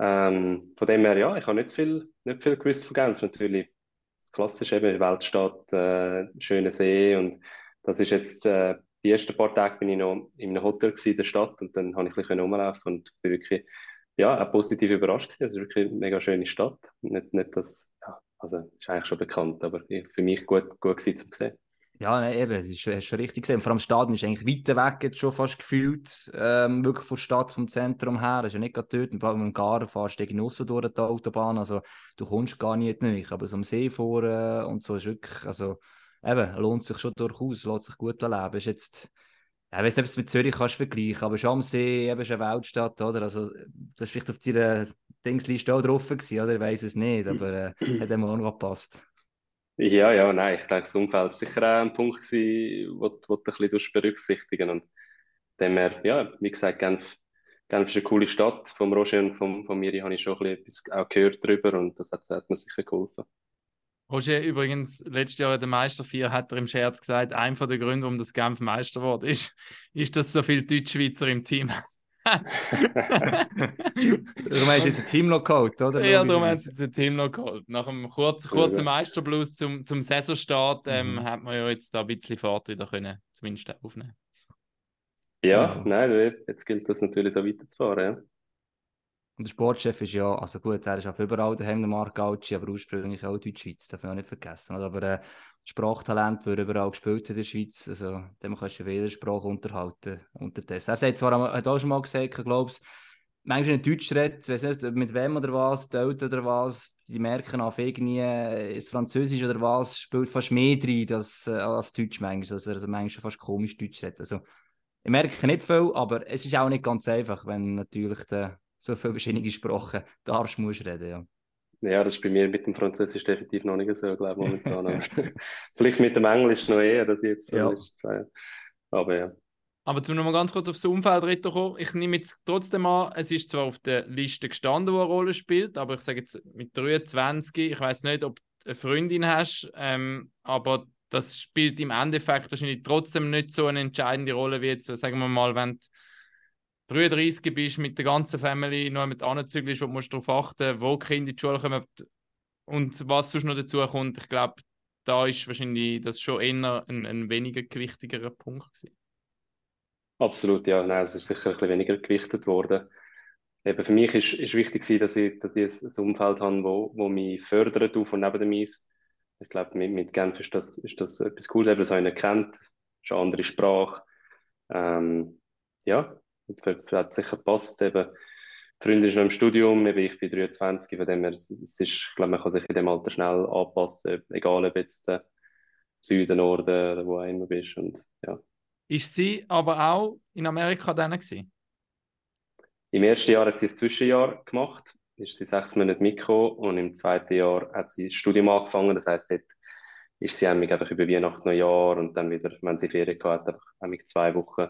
Ähm, von dem her, ja, ich habe nicht viel, nicht viel gewusst von Genf. Natürlich, das Klassische eben, Weltstadt, äh, schöner See und das ist jetzt, äh, die ersten paar Tage bin ich noch in einem Hotel in der Stadt und dann habe ich ein bisschen rumlaufen und bin wirklich ja, auch positiv überrascht gewesen. Es ist wirklich eine mega schöne Stadt. Nicht, nicht das, ja, also ist eigentlich schon bekannt, aber für mich gut, gut gewesen zum sehen. Ja, nein, eben, es ist, hast schon richtig gesehen. Vor allem Stadion ist eigentlich weiter weg, jetzt schon fast gefühlt, ähm, wirklich von der Stadt, vom Zentrum her. Das ist ja nicht gerade dort. Vor allem im Garen fährst du gegen aussen durch die Autobahn. Also, du kommst gar nicht neu. Aber so am See vor und so ist wirklich, also, eben, lohnt sich schon durchaus, lässt sich gut erleben. Ist jetzt, ich weiß nicht, ob du es mit Zürich kannst vergleichen, aber schon am See, eben, ist eine Weltstadt, oder? Also, das ist vielleicht auf deiner Dingsliste auch drauf gewesen, oder? Ich weiß es nicht, aber äh, hat immer auch noch gepasst. Ja, ja, nein, ich denke, das Umfeld war sicher auch ein Punkt, wo du ein bisschen berücksichtigen und dem her, ja, wie gesagt, Genf, Genf ist eine coole Stadt. Vom Roger und vom, von mir habe ich schon ein bisschen etwas auch gehört darüber und das hat, hat mir sicher geholfen. Roger, übrigens, letztes Jahr in der Meister 4 hat er im Scherz gesagt, ein von der Gründe, warum das Genf Meister wurde, ist, ist, dass so viele Deutschschweizer im Team hat. Du meinst jetzt ein Team noch geholt, oder? Ja, darum haben sie jetzt ein Team noch geholt. Nach einem kurz, kurzen Meisterblues zum, zum Saisonstart ähm, Mhm. hat man ja jetzt da ein bisschen Fahrt wieder können, zumindest aufnehmen. Ja, Ja. nein, jetzt gilt das natürlich so weiterzufahren. Ja. Und der Sportchef ist ja, also gut, er ist auf überall daheim, der Marc Gauci, aber ursprünglich auch Deutschschweiz, darf man auch nicht vergessen. Oder? Aber äh, Sprachtalent, er überall gespielt hat in der Schweiz, also dem kannst du jede Sprache unterhalten. Unterdessen. Er sagt zwar, hat auch schon mal gesagt, ich glaube, manchmal in Deutsch redet, weiß nicht mit wem oder was, die Eltern oder was, die merken auf irgendwie, äh, ist Französisch oder was, spielt fast mehr drin als, äh, als Deutsch manchmal, also, also manchmal fast komisch Deutsch redet. Also, ich merke nicht viel, aber es ist auch nicht ganz einfach, wenn natürlich der, so viele verschiedene Sprachen darfst, musst reden, ja. Ja, das ist bei mir mit dem Französisch definitiv noch nicht so, glaube ich, momentan. Vielleicht mit dem Englisch noch eher, dass ich jetzt so Ja. Zeit. Aber ja. Aber zum nochmal ganz kurz aufs Umfeld kommen, ich nehme jetzt trotzdem an, es ist zwar auf der Liste gestanden, wo eine Rolle spielt, aber ich sage jetzt mit 23, ich weiß nicht, ob du eine Freundin hast, ähm, aber das spielt im Endeffekt wahrscheinlich trotzdem nicht so eine entscheidende Rolle wie jetzt, sagen wir mal, wenn du 33 bist, mit der ganzen Family noch mit anzügelst und musst darauf achten, wo die Kinder in die Schule kommen und was sonst noch dazu kommt. Ich glaube, da ist wahrscheinlich das schon eher ein, ein weniger gewichtigerer Punkt gewesen. Absolut, ja. Nein, es ist sicher ein bisschen weniger gewichtet worden. Eben für mich ist, ist wichtig gewesen, dass ich, dass ich ein Umfeld habe, wo, wo mich fördert auf und neben dem Eis. Ich glaube, mit, mit Genf ist das, ist das etwas Cooles, eben, dass einer kennt, ist eine andere Sprache. Ähm, ja, das hat sicher gepasst. Eben, die Freundin ist noch im Studium, eben ich bin 23, von dem her, es, ist, glaube, man kann sich in dem Alter schnell anpassen, egal ob jetzt äh, Süden, Norden oder wo auch immer bist. Und, ja. Ist sie aber auch in Amerika dann gewesen? Im ersten Jahr hat sie ein Zwischenjahr gemacht, ist sie sechs Monate mitgekommen und im zweiten Jahr hat sie das Studium angefangen. Das heisst, dort ist sie einfach über Weihnachten, Neujahr und dann wieder, wenn sie Ferien gehabt hat, einfach zwei Wochen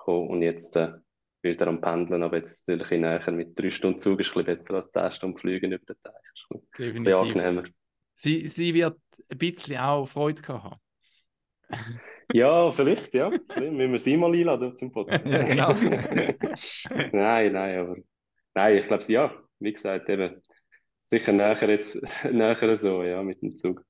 gekommen und jetzt äh, will er am Pendeln, aber jetzt natürlich in näher mit drei Stunden Zug ist ein bisschen besser als zehn Stunden Fliegen über den Teich. Definitiv. angenehmer. Sie, sie wird ein bisschen auch Freude gehabt haben. Ja, vielleicht, ja. Vielleicht Müssen wir sie mal einladen zum Podcast. Ja, genau. Nein, nein, aber nein, ich glaube, ja, wie gesagt, eben sicher näher jetzt, näher so, ja, mit dem Zug.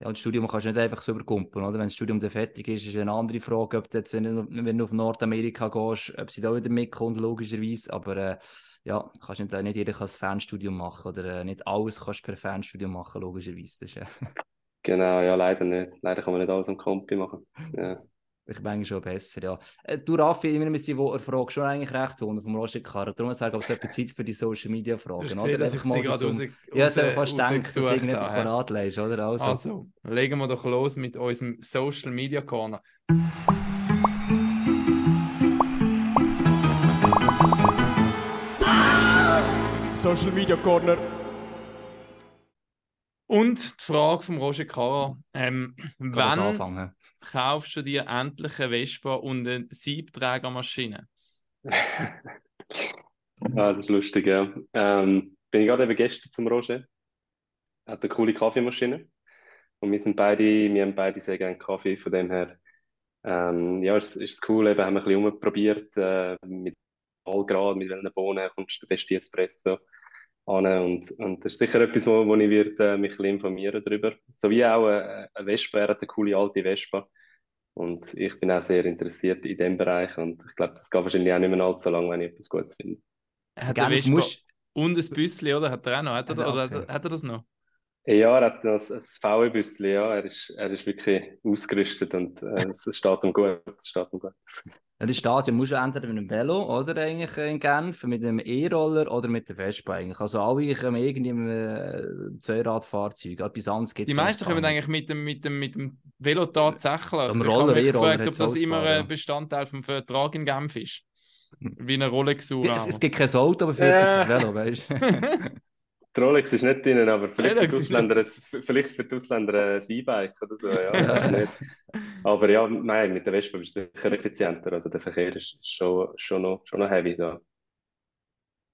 Ja, das Studium kannst du nicht einfach so überkumpeln, oder? Wenn das Studium dann fertig ist, ist eine andere Frage, ob du jetzt, wenn du, auf Nordamerika gehst, ob sie da wieder mitkommt, logischerweise. Aber äh, ja, kannst nicht, nicht jeder kann ein Fernstudium machen oder äh, nicht alles kannst du per Fernstudium machen, logischerweise. Ist äh, Genau, ja, leider nicht. Leider kann man nicht alles am Kompi machen. Ja. Ich meine schon besser, ja. Äh, du, Raffi, immer mit seiner Frage schon eigentlich recht tun vom Roger Karre. Darum sage ich, ob es etwas Zeit für die Social Media Fragen, hast oder? gesehen, dass ich mal gerade so raus, zum- Ja, raus- ist fast gedacht, dass du irgendetwas habe. parat legst, oder? Also, Also, legen wir doch los mit unserem Social Media Corner. Social Media Corner. Und die Frage von Roger Carra. Ähm, wann anfangen. kaufst du dir endlich eine Vespa und eine Siebträgermaschine? Ah, das ist lustig, ja. Ähm, bin ich gerade eben gestern zum Roger. Er hat eine coole Kaffeemaschine. Und wir sind beide, wir haben beide sehr gerne Kaffee, von dem her. Ähm, ja, es es ist cool, eben, haben wir ein bisschen rumprobiert, äh, mit Allgrad, mit welchen Bohnen kommst du den besten Espresso. Und, und das ist sicher etwas, wo, wo ich wird, äh, mich ein informieren darüber. Sowie auch äh, eine Vespa, er hat eine coole alte Vespa. Und ich bin auch sehr interessiert in dem Bereich. Und ich glaube, das geht wahrscheinlich auch nicht mehr allzu lange, wenn ich etwas Gutes finde. Hat Vespa musst- und ein Büsschen, oder? Hat er auch noch? Hat er, Ja, oder okay. hat, hat er das noch? Ja, er hat das, ein VW-Büsschen, ja. Er ist, er ist wirklich ausgerüstet und äh, es es steht ihm gut. Es steht ihm gut. Ja, das Stadion musst du entweder mit einem Velo oder eigentlich in Genf mit einem E-Roller oder mit der Vespa eigentlich. Also alle kommen irgendwie mit einem Zweiradfahrzeug. Etwas anderes gibt Die meisten kommen eigentlich mit dem, mit dem, mit dem Velo tatsächlich. Ich Roller, habe mich gefragt, ob das immer ein Bestandteil vom Vertrag in Genf ist. Wie eine Rolex Uhr. Es, es gibt kein Auto, aber für Ja. das Velo, weißt du? Die Rolex ist nicht drin, aber vielleicht für, Rolex die ist Ausländer, ein- vielleicht für die Ausländer ein E-Bike oder so. Ja, weiß nicht. Aber ja, nein, mit der Vespa bist du sicher effizienter. Also der Verkehr ist schon, schon, noch, schon noch heavy. So.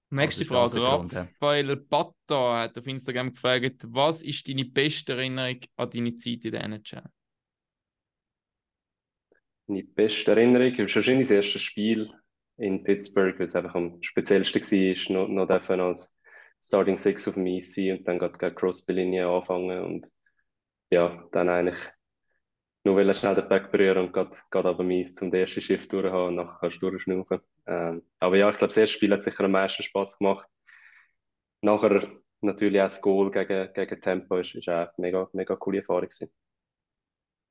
Nächste Frage. Raphael Batta hat auf Instagram gefragt, was ist deine beste Erinnerung an deine Zeit in der NHL? Meine beste Erinnerung ist wahrscheinlich das erste Spiel in Pittsburgh, weil es einfach am speziellsten war, noch, noch als Starting Six auf dem Eis sein und dann gerade gegen Crosby-Linie anfangen und ja, dann eigentlich nur will schnell den Back berühren und gerade, gerade ab dem Eis zum ersten Schiff durchhaben und nachher kannst du durchschnaufen. Ähm, aber ja, ich glaube, das erste Spiel hat sicher am meisten Spass gemacht. Nachher natürlich auch das Goal gegen, gegen Tempo ist, ist auch eine mega, mega coole Erfahrung gewesen.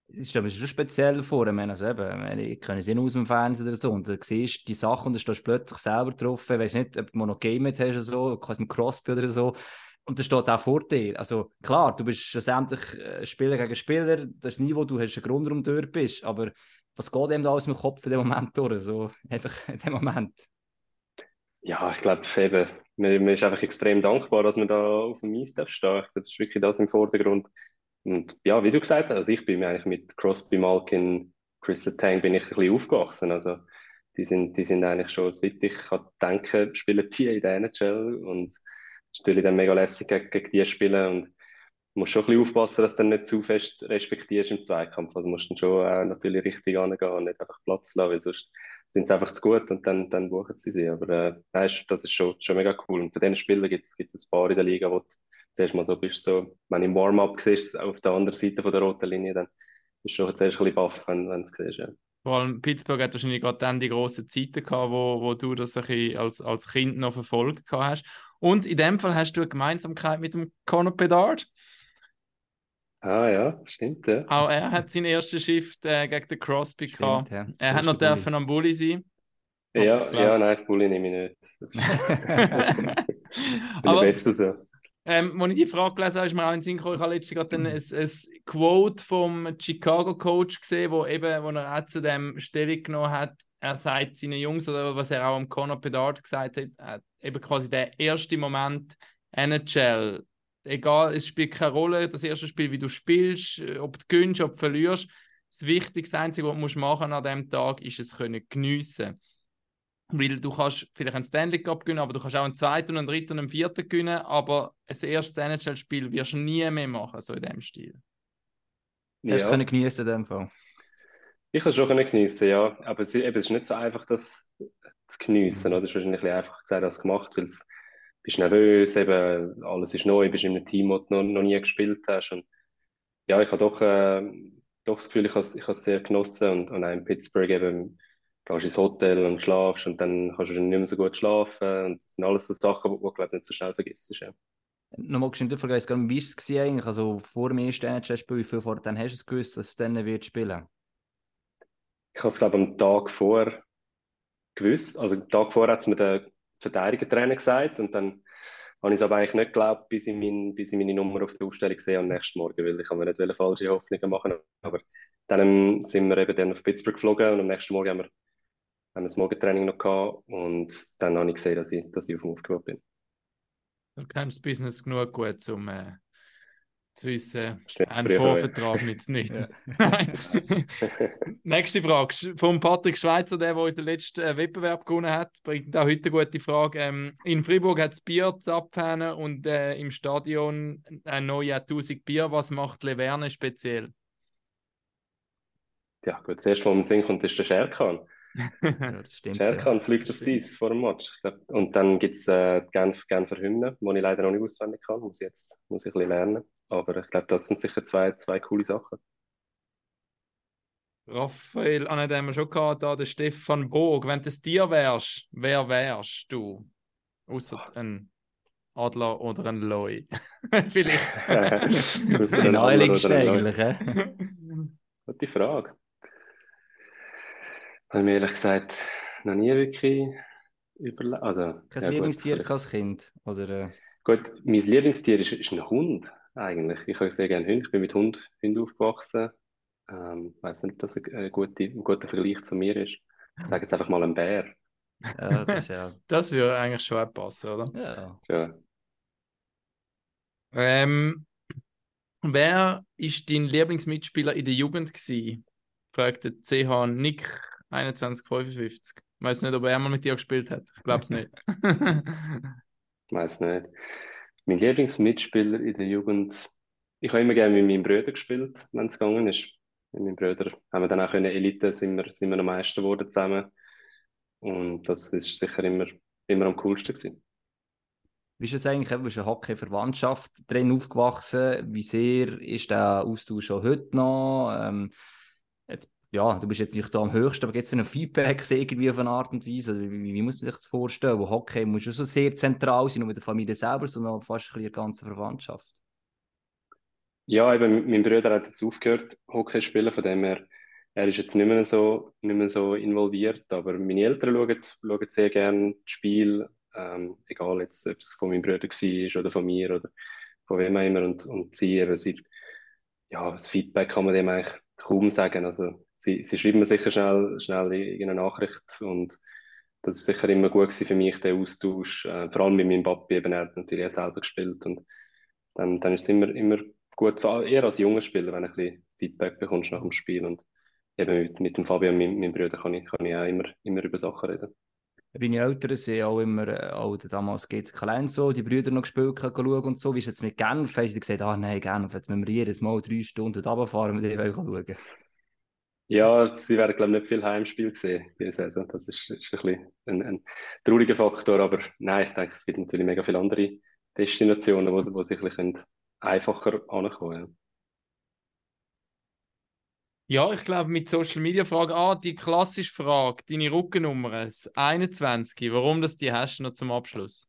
Ich mir das schon speziell vor. Ich meine, also ich kenne es nicht aus dem Fernsehen oder so. Und du siehst die Sachen und dann stehst du plötzlich selber drauf. Ich weiß nicht, ob du noch gamet hast oder so, quasi mit Crossby oder so. Und das steht auch vor dir. Also klar, du bist schlussendlich äh, Spieler gegen Spieler. Das Niveau, du hast einen Grund, warum du dort bist. Aber was geht dem da alles im Kopf in dem Moment durch? So, einfach in dem Moment. Ja, ich glaube, eben, man, ist einfach extrem dankbar, dass man da auf dem Eis darf Das ist wirklich das im Vordergrund. Und ja, wie du gesagt hast, also ich bin eigentlich mit Crosby, Malkin, Chris Letang bin ich ein bisschen aufgewachsen. Also die sind, die sind eigentlich schon, seit ich kann denken, spielen die in der NHL und ist natürlich dann mega lässig gegen, die spielen und musst schon ein bisschen aufpassen, dass du dann nicht zu fest respektierst im Zweikampf. Also musst dann schon auch natürlich richtig angehen und nicht einfach Platz lassen, weil sonst sind sie einfach zu gut und dann, dann buchen sie sie. Aber äh, das ist schon, schon mega cool. Und von diesen Spielern gibt es ein paar in der Liga, du zuerst mal so bist, so, wenn du im Warm-up siehst, auf der anderen Seite von der roten Linie, dann bist du schon zuerst ein bisschen baff, wenn, wenn du es siehst. Ja. Vor allem Pittsburgh hat wahrscheinlich gerade dann die grossen Zeiten gehabt, wo, wo du das ein bisschen als, als Kind noch verfolgt gehabt hast. Und in dem Fall hast du eine Gemeinsamkeit mit dem Conor Bedard. Ah ja, stimmt, ja. Auch er hat sein erstes Shift äh, gegen den Crosby gehabt. Stimmt, ja. Er So hat ist noch dürfen am Bulli sein. Ja, ja, nein, das Bulli nehme ich nicht. Das ist, Aber- der Beste so. Ähm, als ich die Frage gelesen habe, ist mir auch in den Sinn gekommen, ich habe letztens gerade ein, ein, ein Quote vom Chicago-Coach gesehen, wo, eben, wo er auch zu dem Stellung genommen hat. Er sagt seinen Jungs, oder was er auch am Conor Bedard gesagt hat, eben quasi der erste Moment NHL. Egal, es spielt keine Rolle, das erste Spiel, wie du spielst, ob du gewinnst, ob du verlierst. Das Wichtigste, das Einzige, was du machen an diesem Tag, ist es können geniessen. Weil du kannst vielleicht einen Stanley Cup gewinnen, aber du kannst auch einen zweiten, und einen dritten und einen vierten gewinnen, aber ein erstes NHL-Spiel wirst du nie mehr machen, so in dem Stil. Hast du es Ja. können geniessen in dem Fall? Ich kann es schon geniessen, ja. Aber es, eben, es ist nicht so einfach, das zu geniessen. Mhm. Oder? Es ist wahrscheinlich ein bisschen einfach gesagt als gemacht, weil du bist nervös, eben, alles ist neu, bist in einem Team, das du noch, noch nie gespielt hast. Und ja, ich habe doch, äh, doch das Gefühl, ich habe es ich habe es sehr genossen. Und, und auch in Pittsburgh eben, gehst ins Hotel und schlafst und dann kannst du nicht mehr so gut schlafen. Und das sind alles so Sachen, die du, glaube ich, nicht so schnell vergisst. Ja. Nochmal geschwind vergessen, wie war es eigentlich? Also vor dem ersten NHL-Spiel, wie viel vor dann hast du es gewusst, dass es dann wird spielen? Ich habe es, glaube ich, am Tag vor gewusst. Also, am Tag vor hat es mir der Verteidiger-Trainer gesagt. Und dann habe ich es aber eigentlich nicht geglaubt, bis ich, mein, bis ich meine Nummer auf der Aufstellung sehe am nächsten Morgen, weil ich habe mir nicht falsche Hoffnungen machen Aber dann ähm, sind wir eben dann auf Pittsburgh geflogen und am nächsten Morgen haben wir, haben das Morgentraining noch gehabt. Und dann habe ich gesehen, dass ich, dass ich auf dem Aufgebot bin. Du kennst das Business genug gut, um äh, zu wissen, Ist nicht ein früh Vorvertrag nützt nicht. Nächste Frage von Patrick Schweizer, der, der unseren letzten äh, Wettbewerb gewonnen hat, bringt auch heute eine gute Frage. Ähm, in Fribourg hat es Bier zu abhängen und äh, im Stadion ein neues 1000 Bier. Was macht Leverne speziell? Ja, gut, das erste, was Sinn kommt, ist der Scherkan. Ja, das stimmt. Scherkan ja. fliegt aufs Eis vor dem Match. Und dann gibt es äh, die Genf, Genfer Hymne, die ich leider noch nicht auswendig kann. Muss ich jetzt muss ich ein bisschen lernen. Aber ich glaube, das sind sicher zwei, zwei coole Sachen. Raphael, an dem haben wir schon gehabt, da, der Stefan Bog. Wenn du ein Tier wärst, wer wärst du? Außer ein Adler oder ein Loi. Vielleicht. Ausser Die ein Adler naheliegendste oder ein Leu. eigentlich? Gute Frage. Habe ich mir ehrlich gesagt noch nie wirklich überlegt. Also, Kein ja, gut, Lieblingstier vielleicht- als Kind? Oder, äh, Gut, mein Lieblingstier ist, ist ein Hund, eigentlich. Ich habe sehr gerne Hunde. Ich bin mit Hund, Hund aufgewachsen. Ähm, weiß nicht, ob das ein, ein, guter, ein guter Vergleich zu mir ist. Ich sage jetzt einfach mal ein Bär. ja, das ja. Das würde eigentlich schon auch passen, oder? ja. Ja. Ähm, wer ist dein Lieblingsmitspieler in der Jugend gewesen? Fragt der CH Nick 2155. Ich weiß nicht, ob er einmal mit dir gespielt hat. Ich glaube es nicht. Ich weiß nicht. Mein Lieblingsmitspieler in der Jugend, ich habe immer gerne mit meinen Brüdern gespielt, wenn es gegangen ist. Mit meinen Brüdern haben wir dann auch in der Elite, sind wir, sind wir am meisten geworden zusammen. Und das ist sicher immer, immer am coolsten gewesen. Wie ist es eigentlich, du bist eine Hockey-Verwandtschaft drin aufgewachsen? Wie sehr ist der Austausch schon heute noch? Ähm, ja, du bist jetzt nicht da am höchsten, aber gibt es ein Feedback irgendwie auf eine Art und Weise? Also, wie, wie, muss man sich das vorstellen? Wo Hockey muss schon so sehr zentral sein, nur mit der Familie selber, sondern fast ein bisschen die ganze Verwandtschaft. Ja, eben, mein Bruder hat jetzt aufgehört, Hockey zu spielen, von dem her, er ist jetzt nicht mehr so, nicht mehr so involviert, aber meine Eltern schauen, schauen sehr gerne das Spiel, ähm, egal jetzt, ob es von meinem Bruder war oder von mir oder von wem auch immer, und, und sie eben, sie, ja, das Feedback kann man dem eigentlich kaum sagen, also sie, sie schreiben mir sicher schnell, schnell irgendeine Nachricht und das ist sicher immer gut für mich, der Austausch, äh, vor allem mit meinem Papi, eben, er hat natürlich auch selber gespielt und dann, dann ist es immer, immer gut, eher als junger Spieler, wenn du ein bisschen Feedback bekommst nach dem Spiel und eben mit, mit dem Fabian, meinem, meinem Bruder, kann ich, kann ich auch immer, immer über Sachen reden. Meine Eltern sind auch immer, äh, auch damals geht es so, die Brüder noch gespielt schauen und so. Wie ist es jetzt mit Genf? Haben sie gesagt, ah nein, Genf, jetzt müssen wir jedes Mal drei Stunden runterfahren und die schauen. Ja, sie werden, glaube ich, nicht viel Heimspiel sehen diese Saison. Das ist, ist ein bisschen ein, ein trauriger Faktor, aber nein, ich denke, es gibt natürlich mega viele andere Destinationen, wo, wo sie ein bisschen einfacher ankommen können. Ja, ich glaube, mit Social Media Frage, ah, die klassische Frage, deine Rückennummer, das 21, warum das die hast du noch zum Abschluss?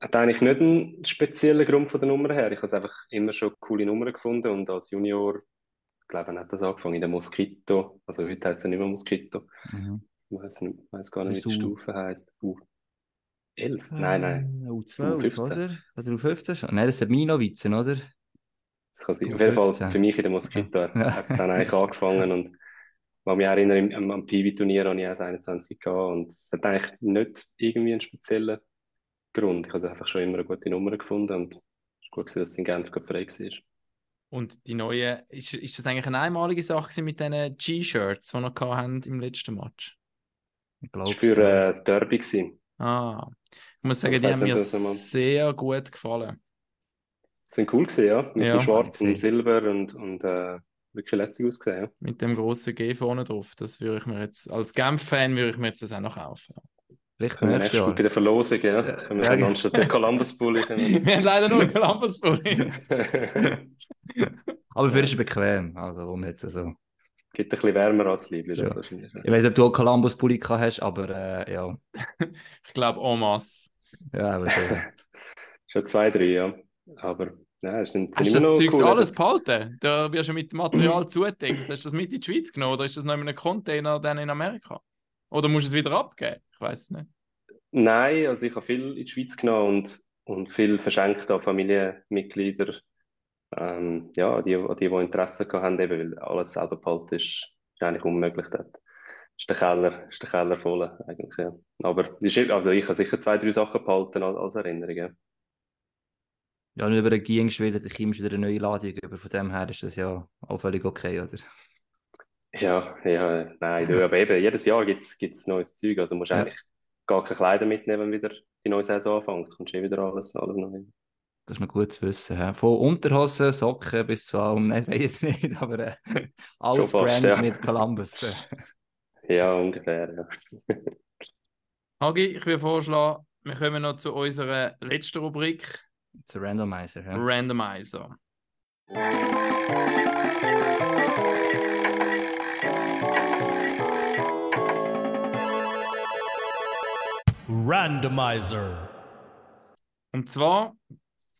Hat eigentlich nicht einen speziellen Grund von der Nummer her. Ich habe einfach immer schon coole Nummern gefunden und als Junior, ich glaube, hat das angefangen in der Mosquito. Also heute heißt es ja nicht mehr Mosquito. Mhm. Ich weiß, nicht, weiß gar nicht, wie die Stufe heißt. U 11? Nein, nein. Äh, U12, U15. oder? Oder U15 schon? Nein, das sind Minowitzen, oder? Das kann sein. Auf jeden Fall 15. für mich in der Mosquito hat es Ja. dann eigentlich angefangen und ich kann mich erinnere, im- am, am Piwi-Turnier habe ich auch das 21 gehabt und es hat eigentlich nicht irgendwie einen speziellen Grund. Ich habe einfach schon immer eine gute Nummer gefunden und es ist gut dass es in Genf frei war. Und die neue, ist, ist das eigentlich eine einmalige Sache mit diesen G-Shirts, die wir noch hatten im letzten Match? Ich Das glaube war für äh, das Derby. Gewesen. Ah, ich muss sagen, Ich die haben mir sehr gut gefallen. Die sind cool gewesen, ja. Mit Ja. dem Schwarz Gesehen. und Silber und, und äh, wirklich lässig ausgesehen. Ja. Mit dem grossen G vorne drauf. Das würde ich mir jetzt, als Genf-Fan würde ich mir jetzt das auch noch kaufen. Vielleicht nächstes nächstes Mal Jahr. bei der Verlosung, ja. Ja, Können wir ja, genau. anstatt der Columbus-Bulli können wir haben leider nur einen Columbus-Pulli. Aber für ist es bequem. Also, um jetzt so. Gibt ein bisschen wärmer als Liebling, das Ja. wahrscheinlich. Ja. Ich weiß nicht, ob du auch Columbus Pulli gehabt hast, aber äh, ja. ich glaube, en masse. Ja, aber so. Schon zwei, drei, ja. Aber ja, es sind, Hast du immer das noch Zeugs cool. alles behalten? Da wirst du mit dem Material zugedeckt. Hast du das mit in die Schweiz genommen oder ist das noch in einem Container dann in Amerika? Oder musst du es wieder abgeben? Ich weiß es nicht. Nein, also ich habe viel in die Schweiz genommen und, und viel verschenkt an Familienmitglieder. Ähm, ja, die, an die, die Interesse gehabt haben, eben, weil alles selber behalten ist, ist eigentlich unmöglich dort. Ist der Keller, ist der Keller voll, eigentlich, ja. Aber also ich habe sicher zwei, drei Sachen behalten als, als Erinnerung, ja. Ja, nicht über den Ging geschwillt, ich ihm wieder eine neue Ladung über. Von dem her ist das ja auch völlig okay, oder? Ja, ja, nein, du, aber eben, jedes Jahr gibt es neues Zeug, also musst Ja. eigentlich gar keine Kleider mitnehmen, wenn wieder die neue Saison anfängt, kommst du eh wieder alles, alles neu. Das ist noch gut zu wissen. hä? Von Unterhosen, Socken bis zu allem, nein, weiß ich nicht, aber äh, alles Schon fast, Brand ja. mit Columbus. äh. Ja, ungefähr, ja. Hagi, ich würde vorschlagen, wir kommen noch zu unserer letzten Rubrik, It's a Randomizer. Ja. Randomizer. Randomizer. Und zwar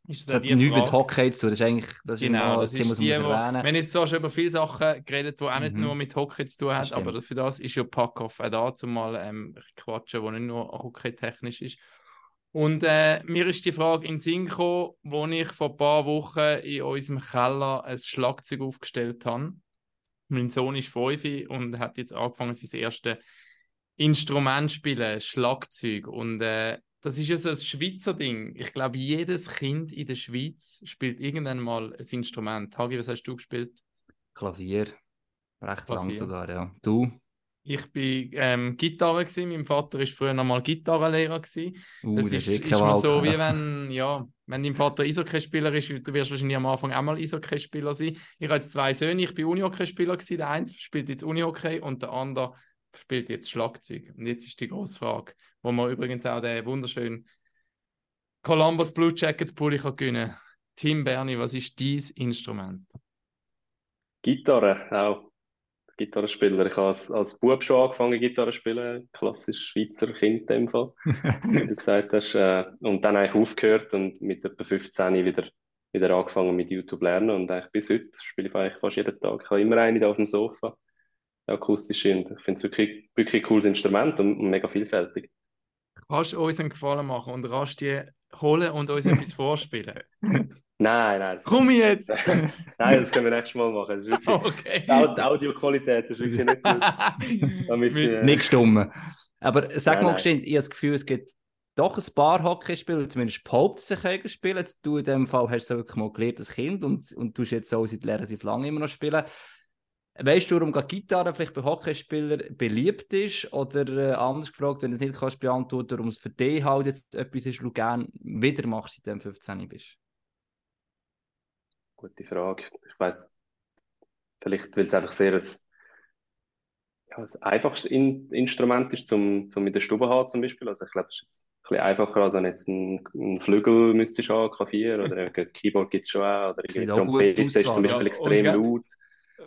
ist Das auch hat nichts mit Hockey zu tun. Das ist eigentlich das ist Genau, das das Thema, ist das die, muss erwähnen wir haben jetzt zwar schon über viele Sachen geredet, die auch nicht Mhm. nur mit Hockey zu tun haben, Das aber für das ist ja Packoff auch da, zumal ähm, quatschen, wo nicht nur hockey-technisch ist. Und äh, mir ist die Frage in Sinn gekommen, wo ich vor ein paar Wochen in unserem Keller ein Schlagzeug aufgestellt habe. Mein Sohn ist fünf und hat jetzt angefangen, sein erstes Instrument spielen, Schlagzeug. Und äh, das ist ja so ein Schweizer Ding. Ich glaube, jedes Kind in der Schweiz spielt irgendwann mal ein Instrument. Hagi, was hast du gespielt? Klavier. Recht lang Klavier. sogar, ja. Du? Ich bin ähm, Gitarre gewesen. Mein Vater ist früher noch mal Gitarrenlehrer gewesen. Uh, Das das ist, ist Wahl so, wie wenn, ja, wenn dein Vater Eishockeyspieler ist, du wirst wahrscheinlich am Anfang auch mal Eishockeyspieler sein. Ich habe jetzt zwei Söhne, ich bin Unihockeyspieler gewesen. Der eine spielt jetzt Unihockey und der andere spielt jetzt Schlagzeug. Und jetzt ist die grosse Frage, wo man übrigens auch den wunderschönen Columbus Blue Jacket Pulli kann gewinnen kann. Tim Berni, was ist dein Instrument? Gitarre, auch. Gitarrespieler. Ich habe als, als Bub schon angefangen, Gitarre zu spielen. Klassisch Schweizer Kind in dem Fall, wie du gesagt hast. Äh, und dann eigentlich aufgehört und mit etwa 15 wieder, wieder angefangen mit YouTube lernen. Und eigentlich bis heute spiele ich eigentlich fast jeden Tag. Ich habe immer eine da auf dem Sofa, akustische. Und ich finde es wirklich, wirklich ein cooles Instrument und, und mega vielfältig. Kannst du uns einen Gefallen machen und rasch die holen und uns etwas vorspielen? Nein, nein, Komm jetzt! nein, das können wir nächstes Mal machen. Das ist wirklich, okay. die Au- die Audioqualität ist wirklich nicht gut. Wir, Nicht stumm. Aber sag Nein, mal nein. geschwind, ich habe das Gefühl, es gibt doch ein paar Hockeyspieler, zumindest behaupten sich spielen. Jetzt, du in dem Fall hast du wirklich mal gelernt als Kind und, und tust jetzt auch seit relativ lange immer noch spielen. Weißt du, warum gerade Gitarre vielleicht bei Hockeyspielern beliebt ist? Oder äh, anders gefragt, wenn du es nicht kannst beantworten, warum es für dich halt jetzt etwas ist, du gerne wieder machst, seitdem du 15 bist? Gute Frage. Ich weiß, vielleicht, weil es einfach sehr ein, ja, ein einfaches In Instrument ist, zum, zum in der Stube haben zum Beispiel. Also ich glaube, es ist jetzt ein bisschen einfacher, als wenn jetzt einen, einen Flügel müsstest haben, Klavier oder ein Keyboard gibt es schon auch. Oder gut Trompete ist zum ja. Beispiel Und extrem laut.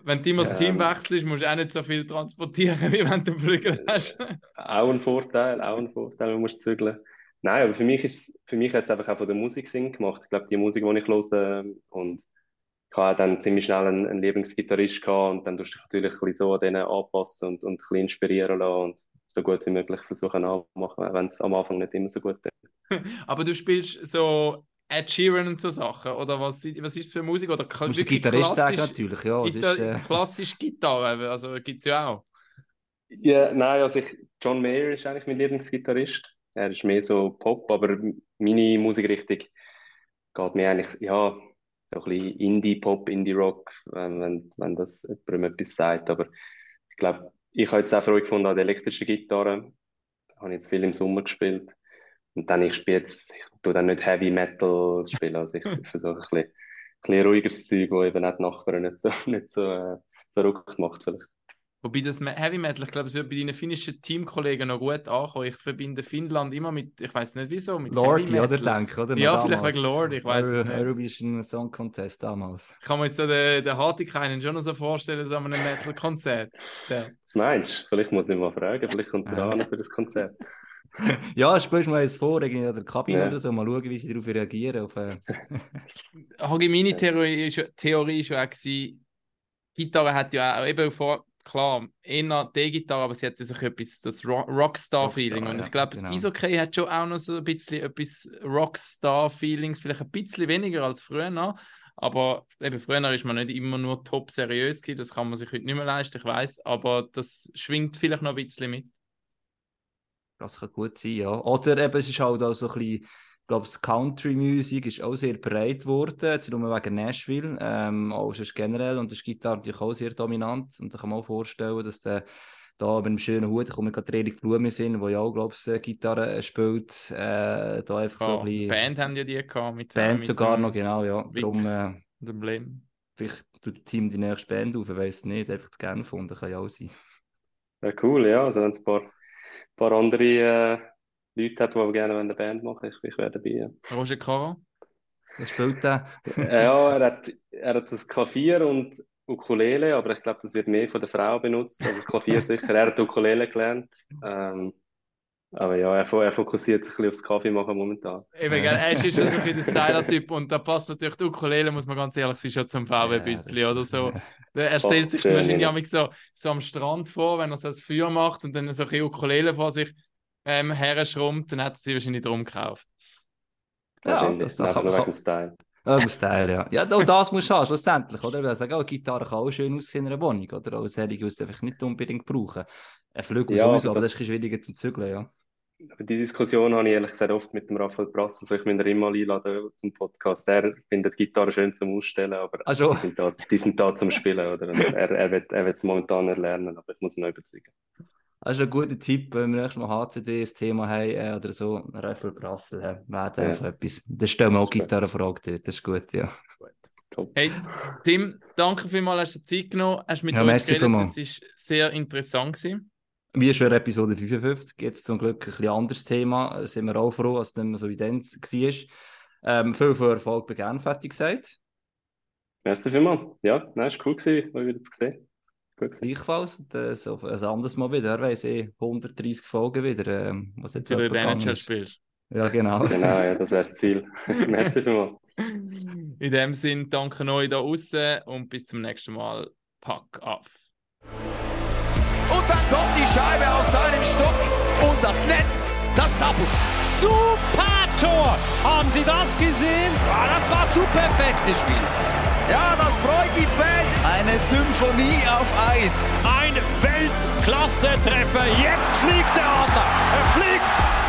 Wenn du immer das Team Ähm. wechselst, musst du auch nicht so viel transportieren, wie wenn du einen Flügel hast. Auch ein Vorteil, auch ein Vorteil, man muss zügeln. Nein, aber für mich ist für mich hat es einfach auch von der Musik Sinn gemacht. Ich glaube, die Musik, die ich höre, und ich habe dann ziemlich schnell einen, einen Lieblingsgitarrist gehabt und dann tust du dich natürlich ein bisschen so an denen anpassen und, und ein bisschen inspirieren lassen und so gut wie möglich versuchen auch wenn es am Anfang nicht immer so gut ist. Aber du spielst so Ed Sheeran und so Sachen, oder was, was ist das für Musik? Oder Du musst wirklich Gitarrist sagen, natürlich. Ja, es Gita ist, äh, klassisch Gitarre, also gibt es ja auch. Ja, nein, also ich, John Mayer ist eigentlich mein Lieblingsgitarrist. Er ist mehr so Pop, aber meine Musikrichtung geht mir eigentlich, ja, so ein bisschen Indie-Pop, Indie-Rock, wenn, wenn, wenn das jemandem etwas sagt. Aber ich glaube, ich habe jetzt auch Freude gefunden an der elektrischen Gitarre. Habe jetzt viel im Sommer gespielt. Und dann, ich spiele jetzt, ich tue dann nicht Heavy Metal spielen, also ich versuche ein bisschen, ein bisschen ruhigeres Zeug, das eben auch die Nachbarn nicht so, nicht so äh, verrückt macht vielleicht. Wobei das Heavy Metal, ich glaube, es wird bei deinen finnischen Teamkollegen noch gut ankommen. Ich verbinde Finnland immer mit, ich weiß nicht wieso, mit Heavy Lordi, Metal. oder? Denke, oder? Ja, vielleicht damals. wegen Lord, ich weiß es Euro- nicht. Eurovision Song Contest damals. Ich kann mir jetzt so den, den Hartikainen schon noch so vorstellen, so an einem Metal-Konzert. Meinst du? Vielleicht muss ich mal fragen, vielleicht kommt er Ja. an für das Konzert. Ja, spielst du mal eins vor, irgendwie in der Kabine Ja. oder so, mal schauen, wie sie darauf reagieren. Auf, äh, Hagi, meine Theorie ist, Theorie ist ja auch gewesen, Gitarre hat ja auch eben vor, klar, eher D-Gitarre, aber sie hat so etwas, das Ro- Rockstar-Feeling. Rockstar, Und ich glaube, genau. das Eishockey hat schon auch noch so ein bisschen etwas Rockstar-Feelings, vielleicht ein bisschen weniger als früher noch. Aber eben früher ist man nicht immer nur top seriös gewesen, das kann man sich heute nicht mehr leisten, ich weiß, aber das schwingt vielleicht noch ein bisschen mit. Das kann gut sein, ja. Oder eben, es ist halt auch so ein bisschen, ich glaube, das Country-Musik ist auch sehr breit geworden, jetzt nur wegen Nashville, ähm, auch sonst generell, und das ist Gitarre natürlich auch sehr dominant. Und da kann man auch vorstellen, dass der da mit einem schönen Hut, da kommt gerade Erik Blume in, der ja auch, glaube ich, Gitarre äh, spielt, äh, da einfach so Ja, ein bisschen... Band haben ja die gehabt. Mit, Band mit sogar noch, genau, ja. Vic. Darum, äh, dem Blem. vielleicht tut das Team die nächste Band auf, ich weiß nicht, einfach zu gerne gefunden, kann ja auch sein. Ja, cool, ja. Also wenn es ein paar, paar andere äh, Leute hat, die gerne eine Band machen, ich, ich wäre dabei. Ja. Roger Caro? Was spielt der? Äh, ja, er hat, er hat das Klavier und Ukulele, aber ich glaube, das wird mehr von der Frau benutzt. Also das Klavier sicher. Er hat Ukulele gelernt. Ähm, aber ja, er, er fokussiert sich ein bisschen aufs Kaffee machen momentan. Eben, gell? Er ist schon so ein bisschen Styler-Typ und da passt natürlich die Ukulele, muss man ganz ehrlich sein, schon zum VW-Büssli Ja, oder das so. ist- Er stellt sich wahrscheinlich so, so am Strand vor, wenn er so das Feuer macht und dann so ein bisschen Ukulele vor sich ähm, herschrummt, dann hat er sie wahrscheinlich drum gekauft. Ja, das Einfach nur kann- wegen dem Style. Irgendwas Teil, ja. Ja, auch das musst du haben, schlussendlich, oder? Weil ich sage, auch, eine Gitarre kann auch schön aussehen in einer Wohnung, oder? Aber solche musst du einfach nicht unbedingt brauchen. Ein Flügel Ja, sowieso, aber das das- ist ein bisschen schwieriger zum Zügeln, ja. Aber die Diskussion habe ich ehrlich gesagt oft mit dem Raphael Brassel. Vielleicht müssen wir ihn mal einladen zum Podcast. Er findet Gitarre schön zum Ausstellen, aber Ach so. die, sind da, die sind da zum Spielen. Oder? Er, er, wird, er wird es momentan nicht lernen, aber ich muss ihn noch überzeugen. Das ist ein guter Tipp, wenn wir nächstes Mal HCD ein Thema haben äh, oder so, Refer Brassel haben, wäre Ja. einfach etwas. Das stellen wir auch Das ist gut. Gitarrenfrage dort, das ist gut, ja. Top. Hey, Tim, danke vielmals, hast du dir Zeit genommen, hast mit Ja, uns merci geredet. Das war sehr interessant. Gewesen. Wie schon Episode 55, jetzt zum Glück ein bisschen anderes Thema, Da sind wir auch froh, dass es nicht mehr so wie dann war. Ähm, viel, viel Erfolg bei Genf, hätte ich gesagt. Merci vielmals. Ja, nein, ist cool gewesen, euch wieder zu sehen. Gleichfalls, das auf ein anderes Mal wieder, wer weiß eh, 130 Folgen wieder, ähm, was jetzt Wenn du ist. spielst. Ja, genau. Genau, ja, das wäre das Ziel. Merci vielmals. In dem Sinn, danke euch da außen und bis zum nächsten Mal. Pack auf. Und dann kommt die Scheibe auf seinen Stock und das Netz, das zappelt. Super Tor! Haben Sie das gesehen? Ah, das war zu perfekt gespielt. Ja, das freut die Fans. Eine Symphonie auf Eis. Ein Weltklasse-Treffer. Jetzt fliegt er an. Er fliegt